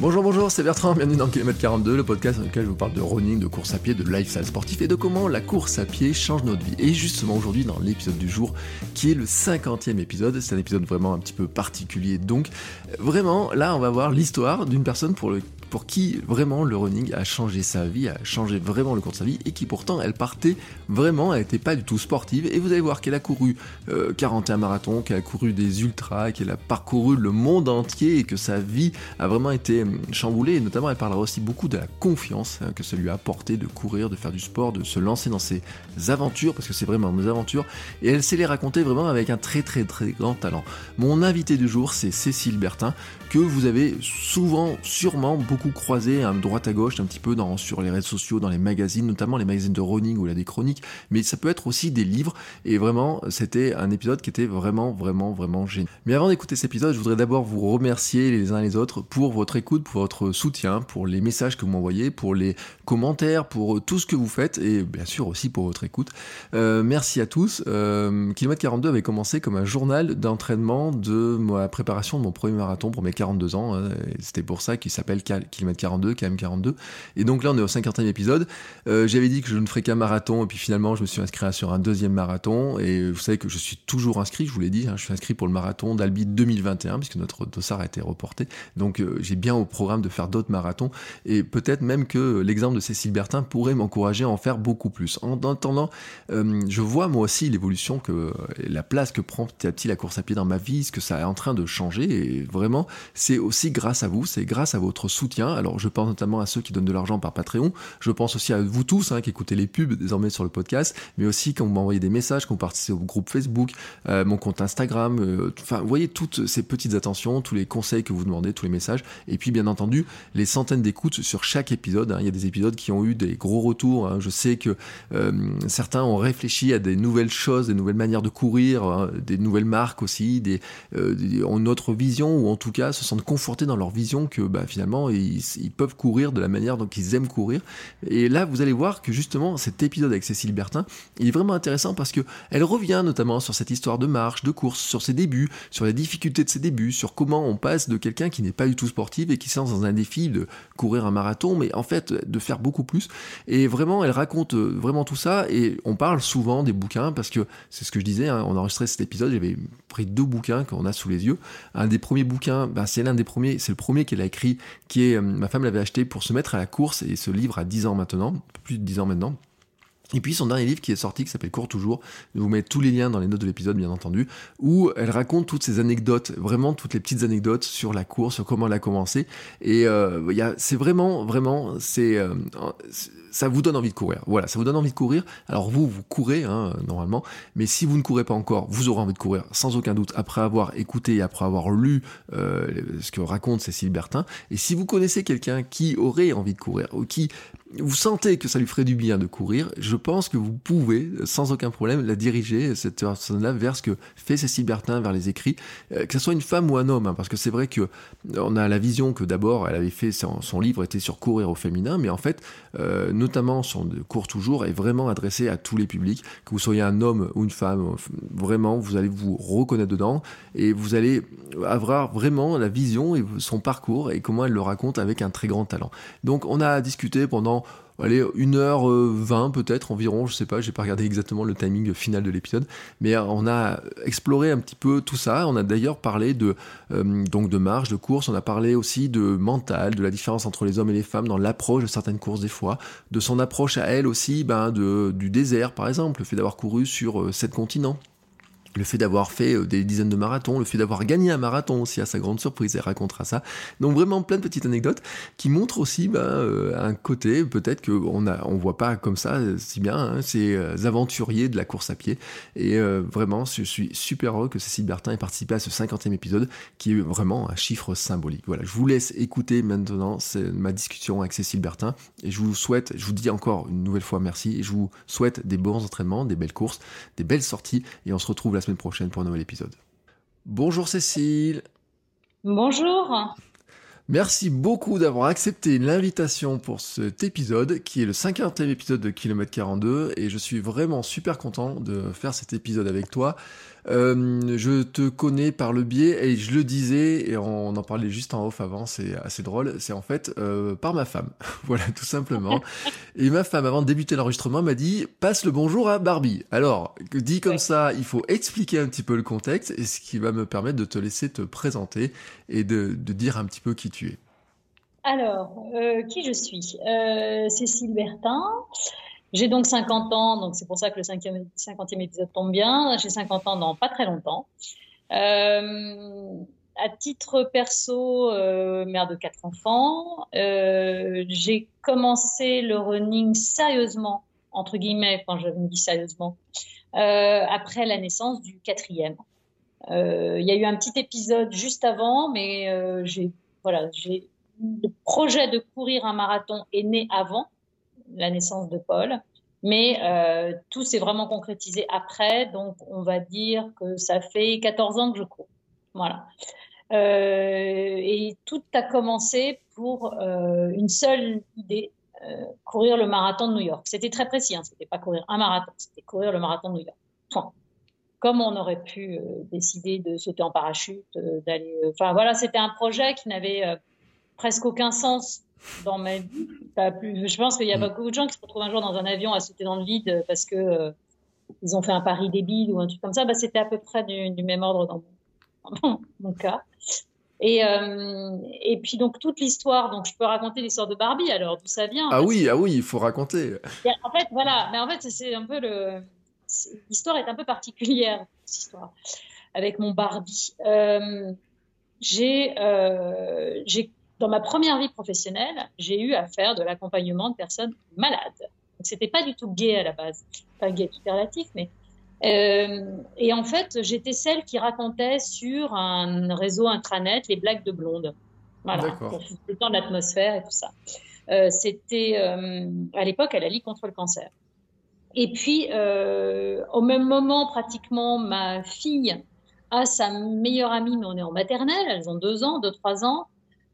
Bonjour, bonjour, c'est Bertrand, bienvenue dans Kilomètre 42, le podcast dans lequel je vous parle de running, de course à pied, de lifestyle sportif et de comment la course à pied change notre vie. Et justement aujourd'hui dans l'épisode du jour, qui est le 50e épisode, c'est un épisode vraiment un petit peu particulier. Donc vraiment, là on va voir l'histoire d'une personne pour le pour qui vraiment le running a changé sa vie, a changé vraiment le cours de sa vie, et qui pourtant elle partait vraiment, elle n'était pas du tout sportive, et vous allez voir qu'elle a couru 41 euh, marathons, qu'elle a couru des ultras, qu'elle a parcouru le monde entier, et que sa vie a vraiment été hum, chamboulée, et notamment elle parlera aussi beaucoup de la confiance hein, que ça lui a apporté de courir, de faire du sport, de se lancer dans ses aventures, parce que c'est vraiment des aventures, et elle sait les raconter vraiment avec un très très très grand talent. Mon invité du jour, c'est Cécile Bertin, que vous avez souvent, sûrement beaucoup croisé à droite à gauche, un petit peu dans, sur les réseaux sociaux, dans les magazines, notamment les magazines de running ou là des chroniques, mais ça peut être aussi des livres. Et vraiment, c'était un épisode qui était vraiment, vraiment, vraiment génial. Mais avant d'écouter cet épisode, je voudrais d'abord vous remercier les uns les autres pour votre écoute, pour votre soutien, pour les messages que vous m'envoyez, pour les commentaires, pour tout ce que vous faites et bien sûr aussi pour votre écoute. Euh, merci à tous. Euh, Kilomètre 42 avait commencé comme un journal d'entraînement de ma préparation de mon premier marathon pour mes 42 ans. Hein, C'était pour ça qu'il s'appelle Kilomètre 42, KM42. Et donc là, on est au 50e épisode. Euh, J'avais dit que je ne ferais qu'un marathon, et puis finalement, je me suis inscrit sur un deuxième marathon. Et vous savez que je suis toujours inscrit, je vous l'ai dit, hein, je suis inscrit pour le marathon d'Albi 2021, puisque notre dossard a été reporté. Donc euh, j'ai bien au programme de faire d'autres marathons. Et peut-être même que l'exemple de Cécile Bertin pourrait m'encourager à en faire beaucoup plus. En attendant, euh, je vois moi aussi l'évolution que la place que prend petit à petit la course à pied dans ma vie, ce que ça est en train de changer. Et vraiment, c'est aussi grâce à vous, c'est grâce à votre soutien. Alors je pense notamment à ceux qui donnent de l'argent par Patreon, je pense aussi à vous tous hein, qui écoutez les pubs désormais sur le podcast, mais aussi quand vous m'envoyez des messages, quand vous participez au groupe Facebook, euh, mon compte Instagram, euh, enfin vous voyez toutes ces petites attentions, tous les conseils que vous demandez, tous les messages, et puis bien entendu les centaines d'écoutes sur chaque épisode. Hein. Il y a des épisodes qui ont eu des gros retours. Hein. Je sais que euh, certains ont réfléchi à des nouvelles choses, des nouvelles manières de courir, des nouvelles marques aussi, des, des, ont autre vision ou en tout cas se sentent confortés dans leur vision que bah, finalement ils, ils, peuvent courir de la manière dont ils aiment courir. Et là, vous allez voir que justement cet épisode avec Cécile Bertin, il est vraiment intéressant parce que elle revient notamment sur cette histoire de marche, de course, sur ses débuts, sur les difficultés de ses débuts, sur comment on passe de quelqu'un qui n'est pas du tout sportif et qui se lance dans un défi de courir un marathon, mais en fait de faire beaucoup plus. Et vraiment, elle raconte euh, vraiment tout ça et on parle souvent des bouquins parce que c'est ce que je disais, hein, on enregistrait cet épisode, j'avais pris deux bouquins qu'on a sous les yeux. Un des premiers bouquins, ben, c'est l'un des premiers, c'est le premier qu'elle a écrit, qui est, euh, ma femme l'avait acheté pour se mettre à la course et ce livre a 10 ans maintenant, plus de 10 ans maintenant. Et puis son dernier livre qui est sorti, qui s'appelle Cours toujours, je vous mets tous les liens dans les notes de l'épisode bien entendu, où elle raconte toutes ces anecdotes, vraiment toutes les petites anecdotes sur la course, sur comment elle a commencé. Et euh, c'est vraiment, vraiment, c'est euh, ça vous donne envie de courir. Voilà, ça vous donne envie de courir. Alors vous, vous courez hein, normalement, mais si vous ne courez pas encore, vous aurez envie de courir sans aucun doute après avoir écouté et après avoir lu euh, ce que raconte Cécile Bertin. Et si vous connaissez quelqu'un qui aurait envie de courir ou qui vous sentez que ça lui ferait du bien de courir, je pense que vous pouvez, sans aucun problème, la diriger, cette personne-là, vers ce que fait Cécile Bertin, vers les écrits, euh, que ce soit une femme ou un homme, hein, parce que c'est vrai que on a la vision que d'abord, elle avait fait, son, son, livre était sur courir au féminin, mais en fait, euh, notamment son cours toujours est vraiment adressé à tous les publics, que vous soyez un homme ou une femme, vraiment, vous allez vous reconnaître dedans, et vous allez avoir vraiment la vision et son parcours, et comment elle le raconte avec un très grand talent. Donc on a discuté pendant allez, 1h20 peut-être environ, je sais pas, j'ai pas regardé exactement le timing final de l'épisode, mais on a exploré un petit peu tout ça. On a d'ailleurs parlé de euh, de marche, de course. On a parlé aussi de mental, de la différence entre les hommes et les femmes dans l'approche de certaines courses des fois, de son approche à elle aussi, ben de du désert par exemple, le fait d'avoir couru sur euh, sept continents le fait d'avoir fait euh, des dizaines de marathons, le fait d'avoir gagné un marathon aussi à sa grande surprise, elle racontera ça. Donc vraiment plein de petites anecdotes qui montrent aussi ben, euh, un côté peut-être qu'on ne on voit pas comme ça euh, si bien hein, ces aventuriers de la course à pied. Et vraiment, je suis super heureux que Cécile Bertin ait participé à ce 50e épisode qui est vraiment un chiffre symbolique. Voilà, je vous laisse écouter maintenant ma discussion avec Cécile Bertin et je vous souhaite, je vous dis encore une nouvelle fois merci et je vous souhaite des bons entraînements, des belles courses, des belles sorties et on se retrouve la semaine prochaine pour un nouvel épisode. Bonjour Cécile. Bonjour. Merci beaucoup d'avoir accepté l'invitation pour cet épisode qui est le 50e épisode de Kilomètre 42 et je suis vraiment super content de faire cet épisode avec toi. Euh, je te connais par le biais, et je le disais, et on en parlait juste en off avant, c'est assez drôle, c'est en fait euh, par ma femme. voilà, tout simplement. et ma femme, avant de débuter l'enregistrement, m'a dit passe le bonjour à Barbie. Alors, dit comme ça, il faut expliquer un petit peu le contexte, et ce qui va me permettre de te laisser te présenter et de, de dire un petit peu qui tu es. Alors, euh, qui je suis? Cécile Bertin. J'ai donc 50 ans, donc c'est pour ça que le 50e épisode tombe bien. J'ai 50 ans dans pas très longtemps. Euh, à titre perso, euh, mère de quatre enfants, euh, j'ai commencé le running sérieusement, entre guillemets, quand je me dis sérieusement, après la naissance du quatrième. Il y a eu un petit épisode juste avant, mais voilà, le projet de courir un marathon est né avant la naissance de Paul. Mais euh, tout s'est vraiment concrétisé après, donc on va dire que ça fait 14 ans que je cours. Voilà. Euh, et tout a commencé pour euh, une seule idée, courir le marathon de New York. C'était très précis, hein, c'était pas courir un marathon, c'était courir le marathon de New York. Comme on aurait pu décider de sauter en parachute, d'aller. Enfin voilà, c'était un projet qui n'avait presque aucun sens dans ma vie. je pense qu'il y a mm. beaucoup de gens qui se retrouvent un jour dans un avion à sauter dans le vide parce que euh, ils ont fait un pari débile ou un truc comme ça. Bah, c'était à peu près du, même ordre dans mon, mon cas. Et, euh, et puis donc toute l'histoire, donc je peux raconter l'histoire de Barbie alors d'où ça vient. Ah oui, ah oui, il faut raconter. En fait, voilà, mais en fait c'est un peu le, l'histoire est un peu particulière cette histoire avec mon Barbie. Euh, j'ai euh, j'ai dans ma première vie professionnelle, j'ai eu à faire de l'accompagnement de personnes malades. Donc, c'était pas du tout gay à la base. Pas gay, tout est relatif, mais. Euh, et en fait, j'étais celle qui racontait sur un réseau intranet les blagues de blonde. Voilà, pour temps l'atmosphère et tout ça. Euh, c'était euh, à l'époque à la Ligue contre le cancer. Et puis, euh, au même moment, pratiquement, ma fille a sa meilleure amie, mais on est en maternelle, elles ont deux ans, deux, trois ans,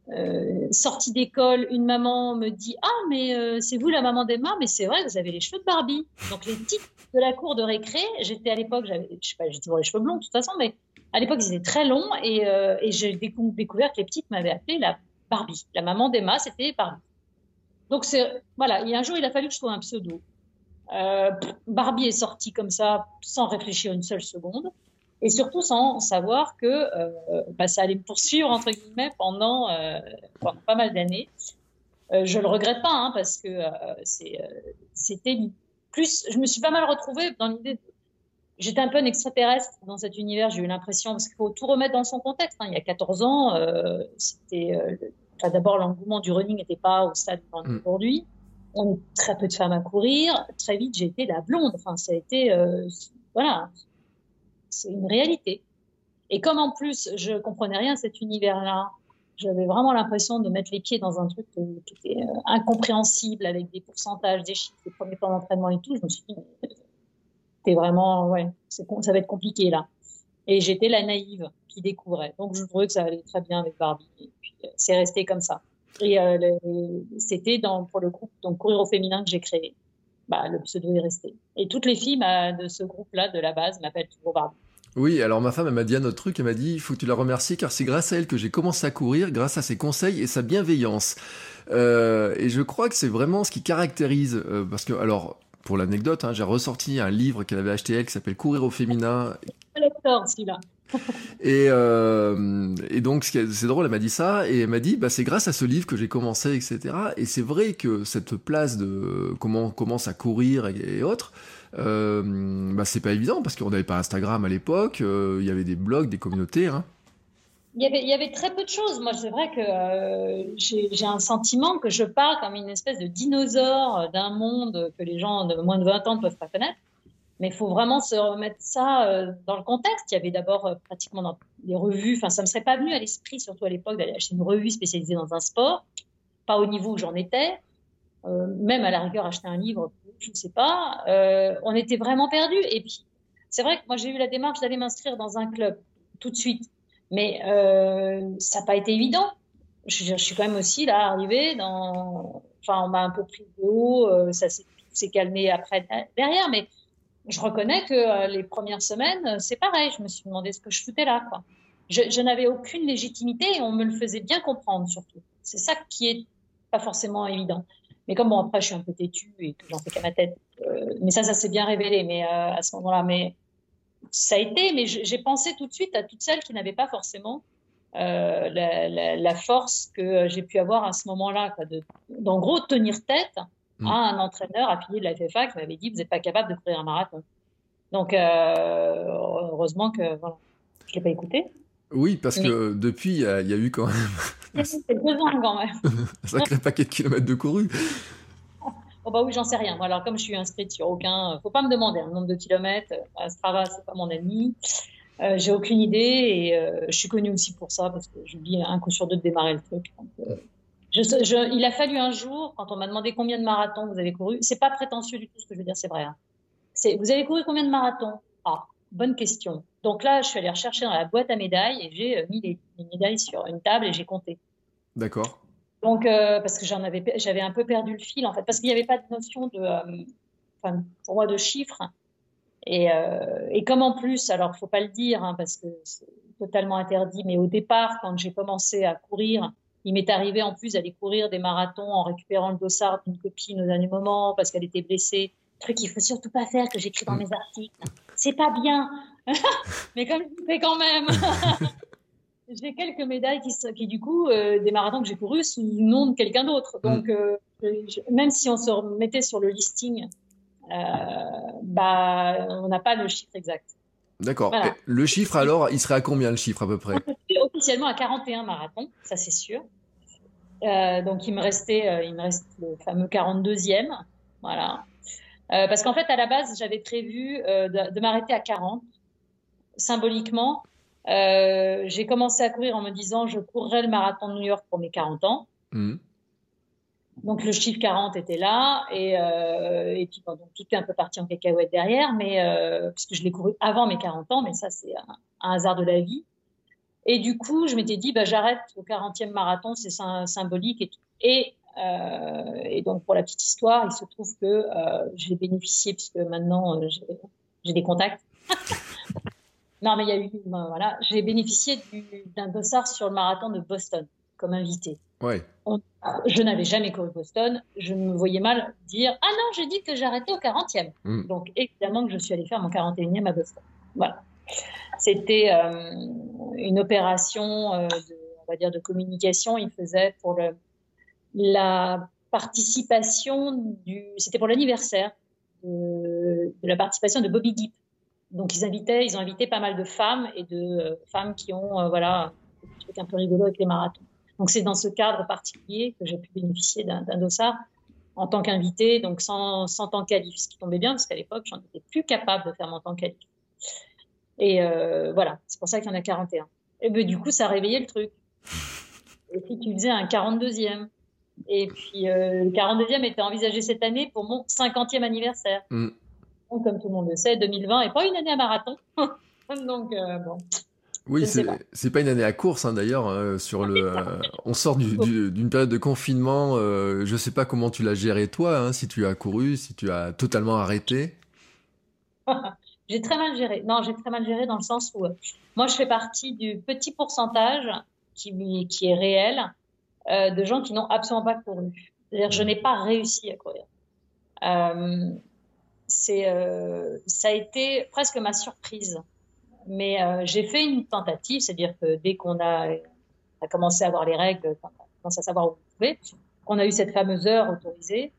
euh, sortie d'école, une maman me dit Ah, mais euh, c'est vous la maman d'Emma, mais c'est vrai, vous avez les cheveux de Barbie. Donc, les types de la cour de récré, j'étais à l'époque, je sais pas, j'ai toujours les cheveux blonds de toute façon, mais à l'époque, ils étaient très longs et, euh, j'ai découvert que les petites m'avaient appelé la Barbie. La maman d'Emma, c'était Barbie. Donc, voilà, il y a un jour, il a fallu que je trouve un pseudo. Barbie est sortie comme ça, sans réfléchir une seule seconde et surtout sans savoir que euh, bah, ça allait me poursuivre entre guillemets pendant, euh, pendant pas mal d'années. Euh, je le regrette pas hein, parce que euh, c'était plus. Je me suis pas mal retrouvée dans l'idée. J'étais un peu un extraterrestre dans cet univers. J'ai eu l'impression parce qu'il faut tout remettre dans son contexte. Hein. Il y a 14 ans, c'était enfin, d'abord l'engouement du running n'était pas au stade mm. aujourd'hui. On est très peu de femmes à courir. Très vite, j'ai été la blonde. Enfin, ça a été voilà c'est une réalité. Et comme en plus, je comprenais rien à cet univers-là, j'avais vraiment l'impression de mettre les pieds dans un truc qui était euh, incompréhensible avec des pourcentages, des chiffres, des premiers temps d'entraînement et tout. Je me suis dit, c'est vraiment, ouais, ça va être compliqué là. Et j'étais la naïve qui découvrait. Donc je trouvais que ça allait très bien avec Barbie. Et puis euh, c'est resté comme ça. Et euh, c'était pour le groupe donc courir au féminin que j'ai créé. Bah, le pseudo est resté. Et toutes les filles de ce groupe-là, de la base, m'appellent toujours Barbie. Oui, alors ma femme, elle m'a dit un autre truc, elle m'a dit, il faut que tu la remercies car c'est grâce à elle que j'ai commencé à courir, grâce à ses conseils et sa bienveillance. Euh, et je crois que c'est vraiment ce qui caractérise, euh, parce que, alors, pour l'anecdote, hein, j'ai ressorti un livre qu'elle avait acheté elle qui s'appelle Courir au féminin. celui-là. et, euh, et, donc, c'est drôle, elle m'a dit ça, et elle m'a dit, bah, c'est grâce à ce livre que j'ai commencé, etc. Et c'est vrai que cette place de comment on commence à courir et, autres, euh, bah, c'est pas évident, parce qu'on n'avait pas Instagram à l'époque, euh, il y avait des blogs, des communautés. Hein. Il y, avait, très peu de choses. Moi, c'est vrai que euh, j'ai un sentiment que je parle comme une espèce de dinosaure d'un monde que les gens de moins de 20 ans ne peuvent pas connaître. Mais il faut vraiment se remettre ça euh, dans le contexte. Il y avait d'abord euh, pratiquement dans les revues, enfin ça me serait pas venu à l'esprit, surtout à l'époque, d'aller acheter une revue spécialisée dans un sport, pas au niveau où j'en étais, euh, même à la rigueur acheter un livre, je ne sais pas. Euh, on était vraiment perdus. Et puis c'est vrai que moi j'ai eu la démarche d'aller m'inscrire dans un club tout de suite, mais euh, ça n'a pas été évident. Je, suis quand même aussi là arrivée dans, enfin on m'a un peu pris de haut, euh, ça s'est calmé après derrière, mais je reconnais que euh, les premières semaines, c'est pareil. Je me suis demandé ce que je foutais là. Quoi. Je, n'avais aucune légitimité et on me le faisait bien comprendre surtout. C'est ça qui est pas forcément évident. Mais comme bon après je suis un peu têtue et que j'en fais qu'à ma tête, mais ça ça s'est bien révélé. Mais à ce moment-là, mais ça a été. Mais j'ai pensé tout de suite à toutes celles qui n'avaient pas forcément euh, la, la, la, force que j'ai pu avoir à ce moment-là, d'en gros tenir tête mmh. à un entraîneur affilié de la FFA qui m'avait dit vous n'êtes pas capable de courir un marathon. Donc euh, heureusement que voilà, je l'ai pas écouté. Oui, parce Mais... que depuis, il y, y, a eu quand même. C'est deux ans quand même. un sacré paquet de kilomètres de couru. Oh bah oui, j'en sais rien. Alors comme je suis inscrite sur aucun, faut pas me demander le nombre de kilomètres. Strava, c'est pas mon ami. Euh, j'ai aucune idée et euh, je suis connue aussi pour ça parce que dis un coup sur deux de démarrer le truc. Euh, il a fallu un jour, quand on m'a demandé combien de marathons vous avez couru, c'est pas prétentieux du tout ce que je veux dire, c'est vrai. Hein. Vous avez couru combien de marathons? Ah, bonne question. Donc là, je suis allée rechercher dans la boîte à médailles et j'ai mis les, médailles sur une table et j'ai compté. D'accord. Donc, euh, parce que j'en avais, j'avais un peu perdu le fil en fait, parce qu'il n'y avait pas de notion de, euh, enfin, pour moi, de chiffres. Et, euh, et comme en plus, alors faut pas le dire hein, parce que c'est totalement interdit, mais au départ, quand j'ai commencé à courir, il m'est arrivé en plus d'aller courir des marathons en récupérant le dossard d'une copine au dernier moment parce qu'elle était blessée. Truc qu'il faut surtout pas faire que j'écris dans mes articles. C'est pas bien, mais comme je fais quand même. j'ai quelques médailles qui, qui du coup, euh, des marathons que j'ai courus sous le nom de quelqu'un d'autre. Donc, euh, je, même si on se remettait sur le listing, euh, bah, on n'a pas le chiffre exact. D'accord. Voilà. Le chiffre, alors, il serait à combien le chiffre à peu près? Officiellement à 41 marathons, ça c'est sûr. Donc, il me restait, il me reste le fameux 42e. Voilà. Parce qu'en fait, à la base, j'avais prévu de, de m'arrêter à 40, symboliquement. Euh, j'ai commencé à courir en me disant je courrai le marathon de New York pour mes 40 ans. Mmh. Donc le chiffre 40 était là et, euh, et puis bon, donc, tout est un peu parti en cacahuète derrière, mais euh, puisque je l'ai couru avant mes 40 ans, mais ça c'est un, un, hasard de la vie. Et du coup, je m'étais dit bah j'arrête au 40e marathon, c'est symbolique et tout. Et, et donc pour la petite histoire, il se trouve que j'ai bénéficié puisque maintenant j'ai des contacts. Non, mais il y a eu, ben, voilà, j'ai bénéficié d'un dossard sur le marathon de Boston comme invité. Ouais. On, je n'avais jamais couru Boston. Je me voyais mal dire Ah non, j'ai dit que j'arrêtais au 40e. Mm. Donc, évidemment que je suis allée faire mon 41e à Boston. Voilà. C'était euh, une opération, euh, de, on va dire, de communication. Il faisait pour le, la participation du. C'était pour l'anniversaire de, de la participation de Bobby Gibb donc ils invitaient, ils ont invité pas mal de femmes et de euh, femmes qui ont euh, voilà un peu rigolo avec les marathons. Donc c'est dans ce cadre particulier que j'ai pu bénéficier d'un dossard en tant qu'invité, donc sans, sans temps qualif, ce qui tombait bien parce qu'à l'époque j'en étais plus capable de faire mon temps qualif. Et euh, voilà, c'est pour ça qu'il y en a 41. Et ben du coup ça a réveillé le truc. Et puis tu faisais un 42e. Et puis le 42e était envisagé cette année pour mon 50e anniversaire. Mm comme tout le monde le sait, 2020 n'est pas une année à marathon. Donc, euh, bon. Oui, c'est pas. pas une année à course hein, d'ailleurs. Euh, sur le, euh, on sort d'une du, période de confinement. Euh, je sais pas comment tu l'as géré toi, hein, si tu as couru, si tu as totalement arrêté. j'ai très mal géré. Non, j'ai très mal géré dans le sens où moi je fais partie du petit pourcentage qui, qui est réel de gens qui n'ont absolument pas couru. C'est-à-dire, je n'ai pas réussi à courir. Euh, c'est, euh, ça a été presque ma surprise. Mais j'ai fait une tentative, c'est-à-dire que dès qu'on a, a, commencé à avoir les règles, on a commencé à savoir où on pouvait, qu'on a eu cette fameuse heure autorisée,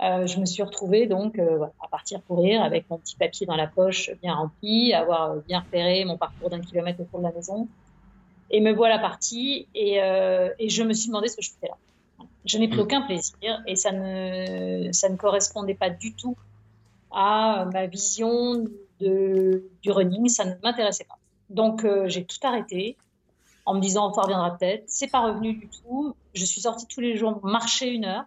euh, je me suis retrouvée donc euh, à partir courir avec mon petit papier dans la poche bien rempli, avoir euh, bien repéré mon parcours d'un kilomètre autour de la maison. Et me voilà partie et, euh, et je me suis demandé ce que je faisais là. Je n'ai pris mm. aucun plaisir et ça ne, ça ne correspondait pas du tout à ma vision de, du running. Ça ne m'intéressait pas. Donc j'ai tout arrêté en me disant ça reviendra peut-être. C'est pas revenu du tout. Je suis sortie tous les jours marcher une heure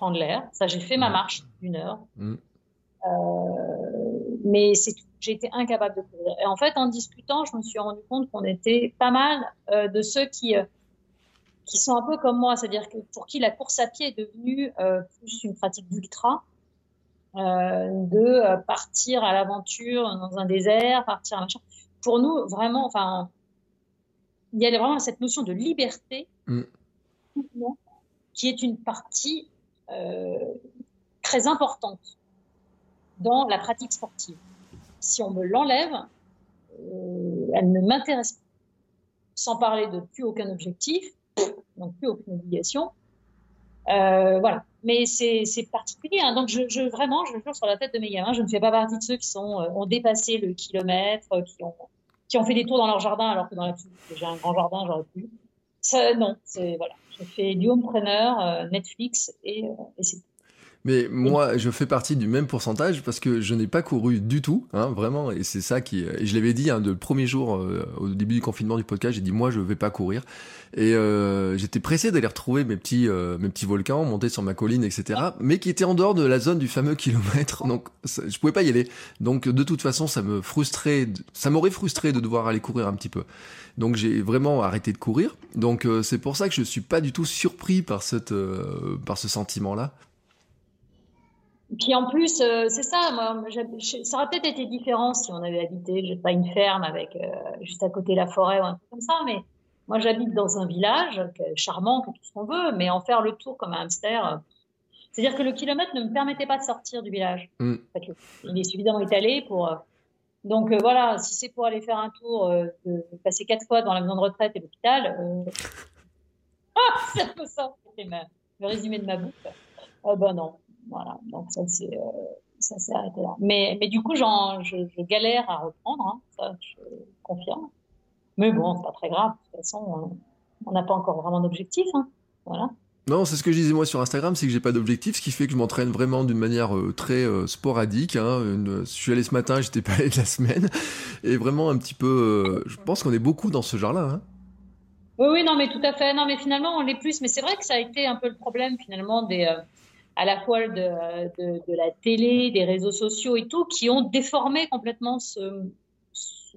prendre l'air. Ça, j'ai fait ma marche d'une heure. Mm. Euh, mais c'est tout. J'ai été incapable de courir. Et en fait, en discutant, je me suis rendu compte qu'on était pas mal euh, de ceux qui, euh, qui sont un peu comme moi, c'est-à-dire que pour qui la course à pied est devenue plus une pratique d'ultra, de partir à l'aventure dans un désert, partir à machin. Pour nous, vraiment, enfin, il y a vraiment cette notion de liberté mm. qui est une partie euh, très importante dans la pratique sportive. Si on me l'enlève, euh, elle ne m'intéresse pas. Sans parler de plus aucun objectif, donc plus aucune obligation. Euh, voilà. Mais c'est particulier. Hein. Donc, je, je, vraiment, je jure sur la tête de mes gamins, je ne fais pas partie de ceux qui sont, ont dépassé le kilomètre, qui ont, qui ont fait des tours dans leur jardin, alors que dans la j'ai un grand jardin, j'aurais pu. Ça, non, c'est voilà. Je fais du homepreneur, euh, Netflix et, euh, et c'est mais moi, je fais partie du même pourcentage parce que je n'ai pas couru du tout, hein, vraiment. Et c'est ça qui. Et je l'avais dit hein, de le premier jour euh, au début du confinement du podcast, j'ai dit moi je vais pas courir. Et euh, j'étais pressé d'aller retrouver mes petits euh, mes petits volcans, monter sur ma colline, etc. Mais qui étaient en dehors de la zone du fameux kilomètre, donc je pouvais pas y aller. Donc de toute façon, ça me frustrait, ça m'aurait frustré de devoir aller courir un petit peu. Donc j'ai vraiment arrêté de courir. Donc euh, c'est pour ça que je suis pas du tout surpris par cette par ce sentiment là puis en plus, euh, c'est ça, moi, ça aurait peut-être été différent si on avait habité, je sais pas, une ferme avec euh, juste à côté la forêt ou un truc comme ça, mais moi j'habite dans un village charmant, que tout ce qu'on veut, mais en faire le tour comme un hamster, euh, c'est-à-dire que le kilomètre ne me permettait pas de sortir du village. Mm. il est suffisamment étalé pour. donc voilà, si c'est pour aller faire un tour, de passer quatre fois dans la maison de retraite et l'hôpital, ah, c'est un peu ça, c'est le résumé de ma boucle. Oh ben non, voilà, donc ça c'est euh, ça s'est arrêté là. Mais, mais du coup, genre, je, je, galère à reprendre, hein, ça je confirme. Mais bon, c'est pas très grave. De toute façon, on n'a pas encore vraiment d'objectif. Hein. Voilà. Non, c'est ce que je disais moi sur Instagram, c'est que j'ai pas d'objectif, ce qui fait que je m'entraîne vraiment d'une manière euh, très euh, sporadique. Hein, une, je suis allé ce matin, j'étais pas allé de la semaine, et vraiment un petit peu. je pense qu'on est beaucoup dans ce genre-là. Hein. Oui, oui, non, mais tout à fait. Non, mais finalement, on l'est plus. Mais c'est vrai que ça a été un peu le problème finalement des à la fois de, la télé, des réseaux sociaux et tout, qui ont déformé complètement ce,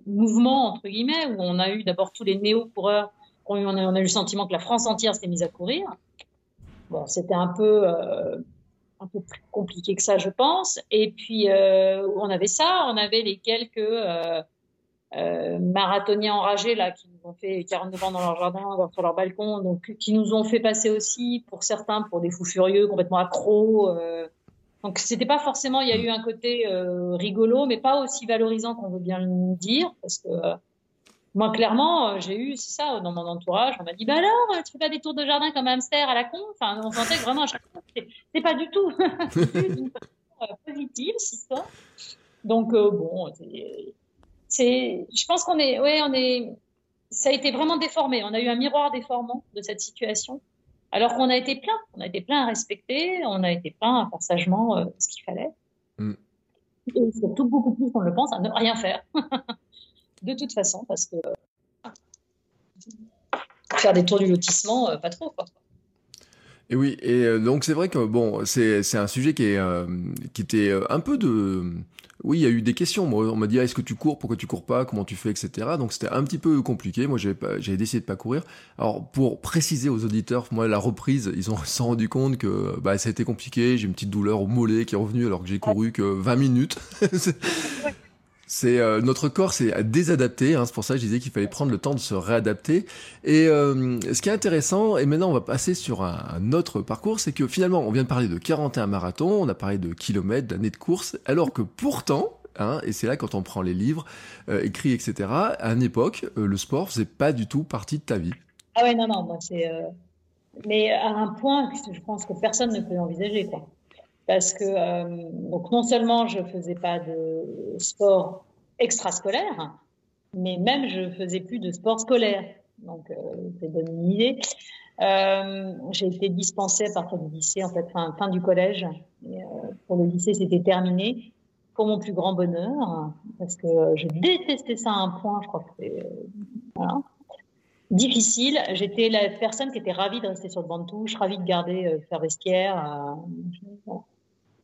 mouvement, entre guillemets, où on a eu d'abord tous les néo-coureurs, on, on a eu le sentiment que la France entière s'était mise à courir. Bon, c'était un peu, euh, un peu plus compliqué que ça, je pense. Et puis, euh, on avait ça, on avait les quelques euh, euh, marathoniens enragés là qui ont fait 49 ans dans leur jardin, sur leur balcon, donc qui nous ont fait passer aussi pour certains pour des fous furieux, complètement accros. Euh. donc c'était pas forcément, il y a eu un côté euh, rigolo, mais pas aussi valorisant qu'on veut bien le dire, parce que euh, moi clairement j'ai eu ça dans mon entourage, on m'a dit bah alors tu fais pas des tours de jardin comme un hamster à la con, enfin on sentait vraiment à chaque fois c'est pas du tout positive cette. Donc bon c'est, je pense qu'on est, ouais, on est, ça a été vraiment déformé. On a eu un miroir déformant de cette situation, alors qu'on a été plein. On a été plein à respecter, on a été plein à faire sagement euh, ce qu'il fallait. Mm. Et surtout beaucoup plus, on le pense, à ne rien faire. de toute façon, parce que euh, faire des tours du lotissement, euh, pas trop, quoi. Et oui, et donc c'est vrai que bon, c'est un sujet qui est qui était un peu de oui, il y a eu des questions. Moi, on m'a dit, ah, est-ce que tu cours? Pourquoi tu cours pas? Comment tu fais? Etc. Donc c'était un petit peu compliqué. Moi, j'avais décidé de pas courir. Alors, pour préciser aux auditeurs, moi, la reprise, ils ont se rendu compte que bah, ça a été compliqué. J'ai une petite douleur au mollet qui est revenue alors que j'ai couru que 20 minutes. C'est euh, notre corps s'est désadapté, hein, c'est pour ça que je disais qu'il fallait prendre le temps de se réadapter. Et euh, ce qui est intéressant, et maintenant on va passer sur un, autre parcours, c'est que finalement on vient de parler de 41 marathons, on a parlé de kilomètres, d'années de course, alors que pourtant hein, et c'est là quand on prend les livres, écrits, etc. À une époque, le sport faisait pas du tout partie de ta vie. Ah ouais, non, non, moi c'est. Mais à un point que je pense que personne ne peut envisager, quoi. Parce que, donc non seulement je faisais pas de sport extrascolaire, mais même je faisais plus de sport scolaire. Donc, euh, ça donne une idée. Euh, j'ai été dispensée à partir du lycée, en fait, fin, fin du collège. Euh, pour le lycée, c'était terminé. Pour mon plus grand bonheur, parce que je détestais ça à un point, je crois que c'était voilà. difficile. J'étais la personne qui était ravie de rester sur le banc de touche, ravie de garder faire vestiaire.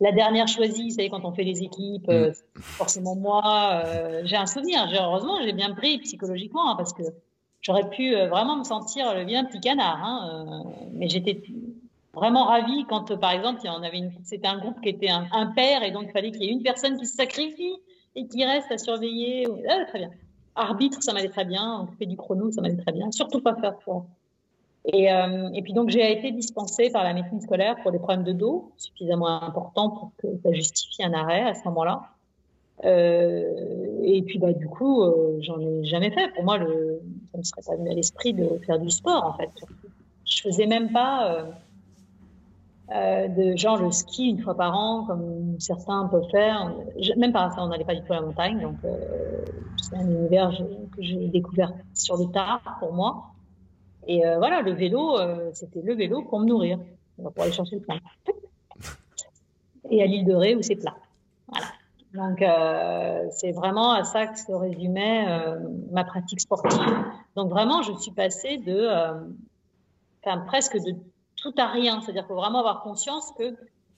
La dernière choisie, vous savez, quand on fait les équipes, mm. forcément moi, j'ai un souvenir. Heureusement, j'ai bien pris psychologiquement, hein, parce que j'aurais pu euh, vraiment me sentir le vilain petit canard. Hein, euh, mais j'étais vraiment ravie quand, euh, par exemple, on avait une, c'était un groupe qui était un, père et donc il fallait qu'il y ait une personne qui se sacrifie et qui reste à surveiller. Ah, très bien. Arbitre, ça m'allait très bien. On fait du chrono, ça m'allait très bien. Surtout pas faire fort. Et, et, puis donc j'ai été dispensée par la médecine scolaire pour des problèmes de dos suffisamment importants pour que ça justifie un arrêt à ce moment-là. Euh, et puis bah du coup, euh, j'en ai jamais fait. Pour moi, le, ça me serait pas venu à l'esprit de faire du sport en fait. Je faisais même pas euh, euh de genre le ski une fois par an comme certains peuvent faire. même par ça, on n'allait pas du tout à la montagne, donc c'est un univers que j'ai découvert sur le tard pour moi. Et voilà, le vélo, c'était le vélo pour me nourrir, pour aller chercher le pain. Et à l'île de Ré où c'est plat. Voilà. Donc, euh, c'est vraiment à ça que se résumait euh, ma pratique sportive. Donc, vraiment, je suis passée de, euh, enfin, presque de tout à rien. C'est-à-dire qu'il faut vraiment avoir conscience que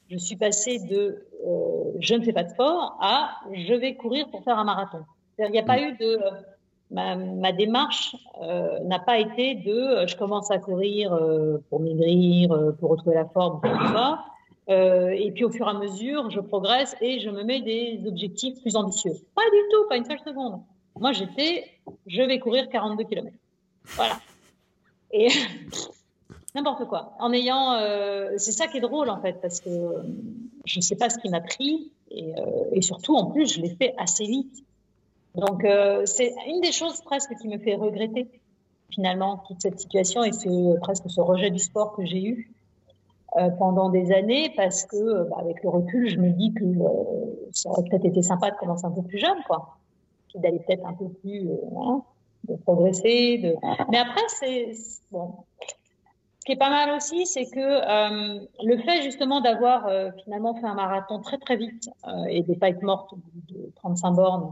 je suis passée de euh, je ne fais pas de sport à je vais courir pour faire un marathon. Il n'y a pas mm. eu de. Ma, ma démarche n'a pas été de je commence à courir pour maigrir, pour retrouver la forme, euh, et puis au fur et à mesure, je progresse et je me mets des objectifs plus ambitieux. Pas du tout, pas une seule seconde. Moi, j'étais, je vais courir 42 km. Voilà. Et n'importe quoi. En ayant, euh, c'est ça qui est drôle en fait, parce que je ne sais pas ce qui m'a pris euh, et, surtout en plus, je l'ai fait assez vite. Donc c'est une des choses presque qui me fait regretter finalement toute cette situation et ce, presque ce rejet du sport que j'ai eu. Euh, pendant des années parce que, euh, bah, avec le recul, je me dis que euh, ça aurait peut-être été sympa de commencer un peu plus jeune, quoi, d'aller peut-être un peu plus, hein, de progresser. De... Mais après, c'est bon. Ce qui est pas mal aussi, c'est que le fait justement d'avoir finalement fait un marathon très très vite et de pas être morte de 35 bornes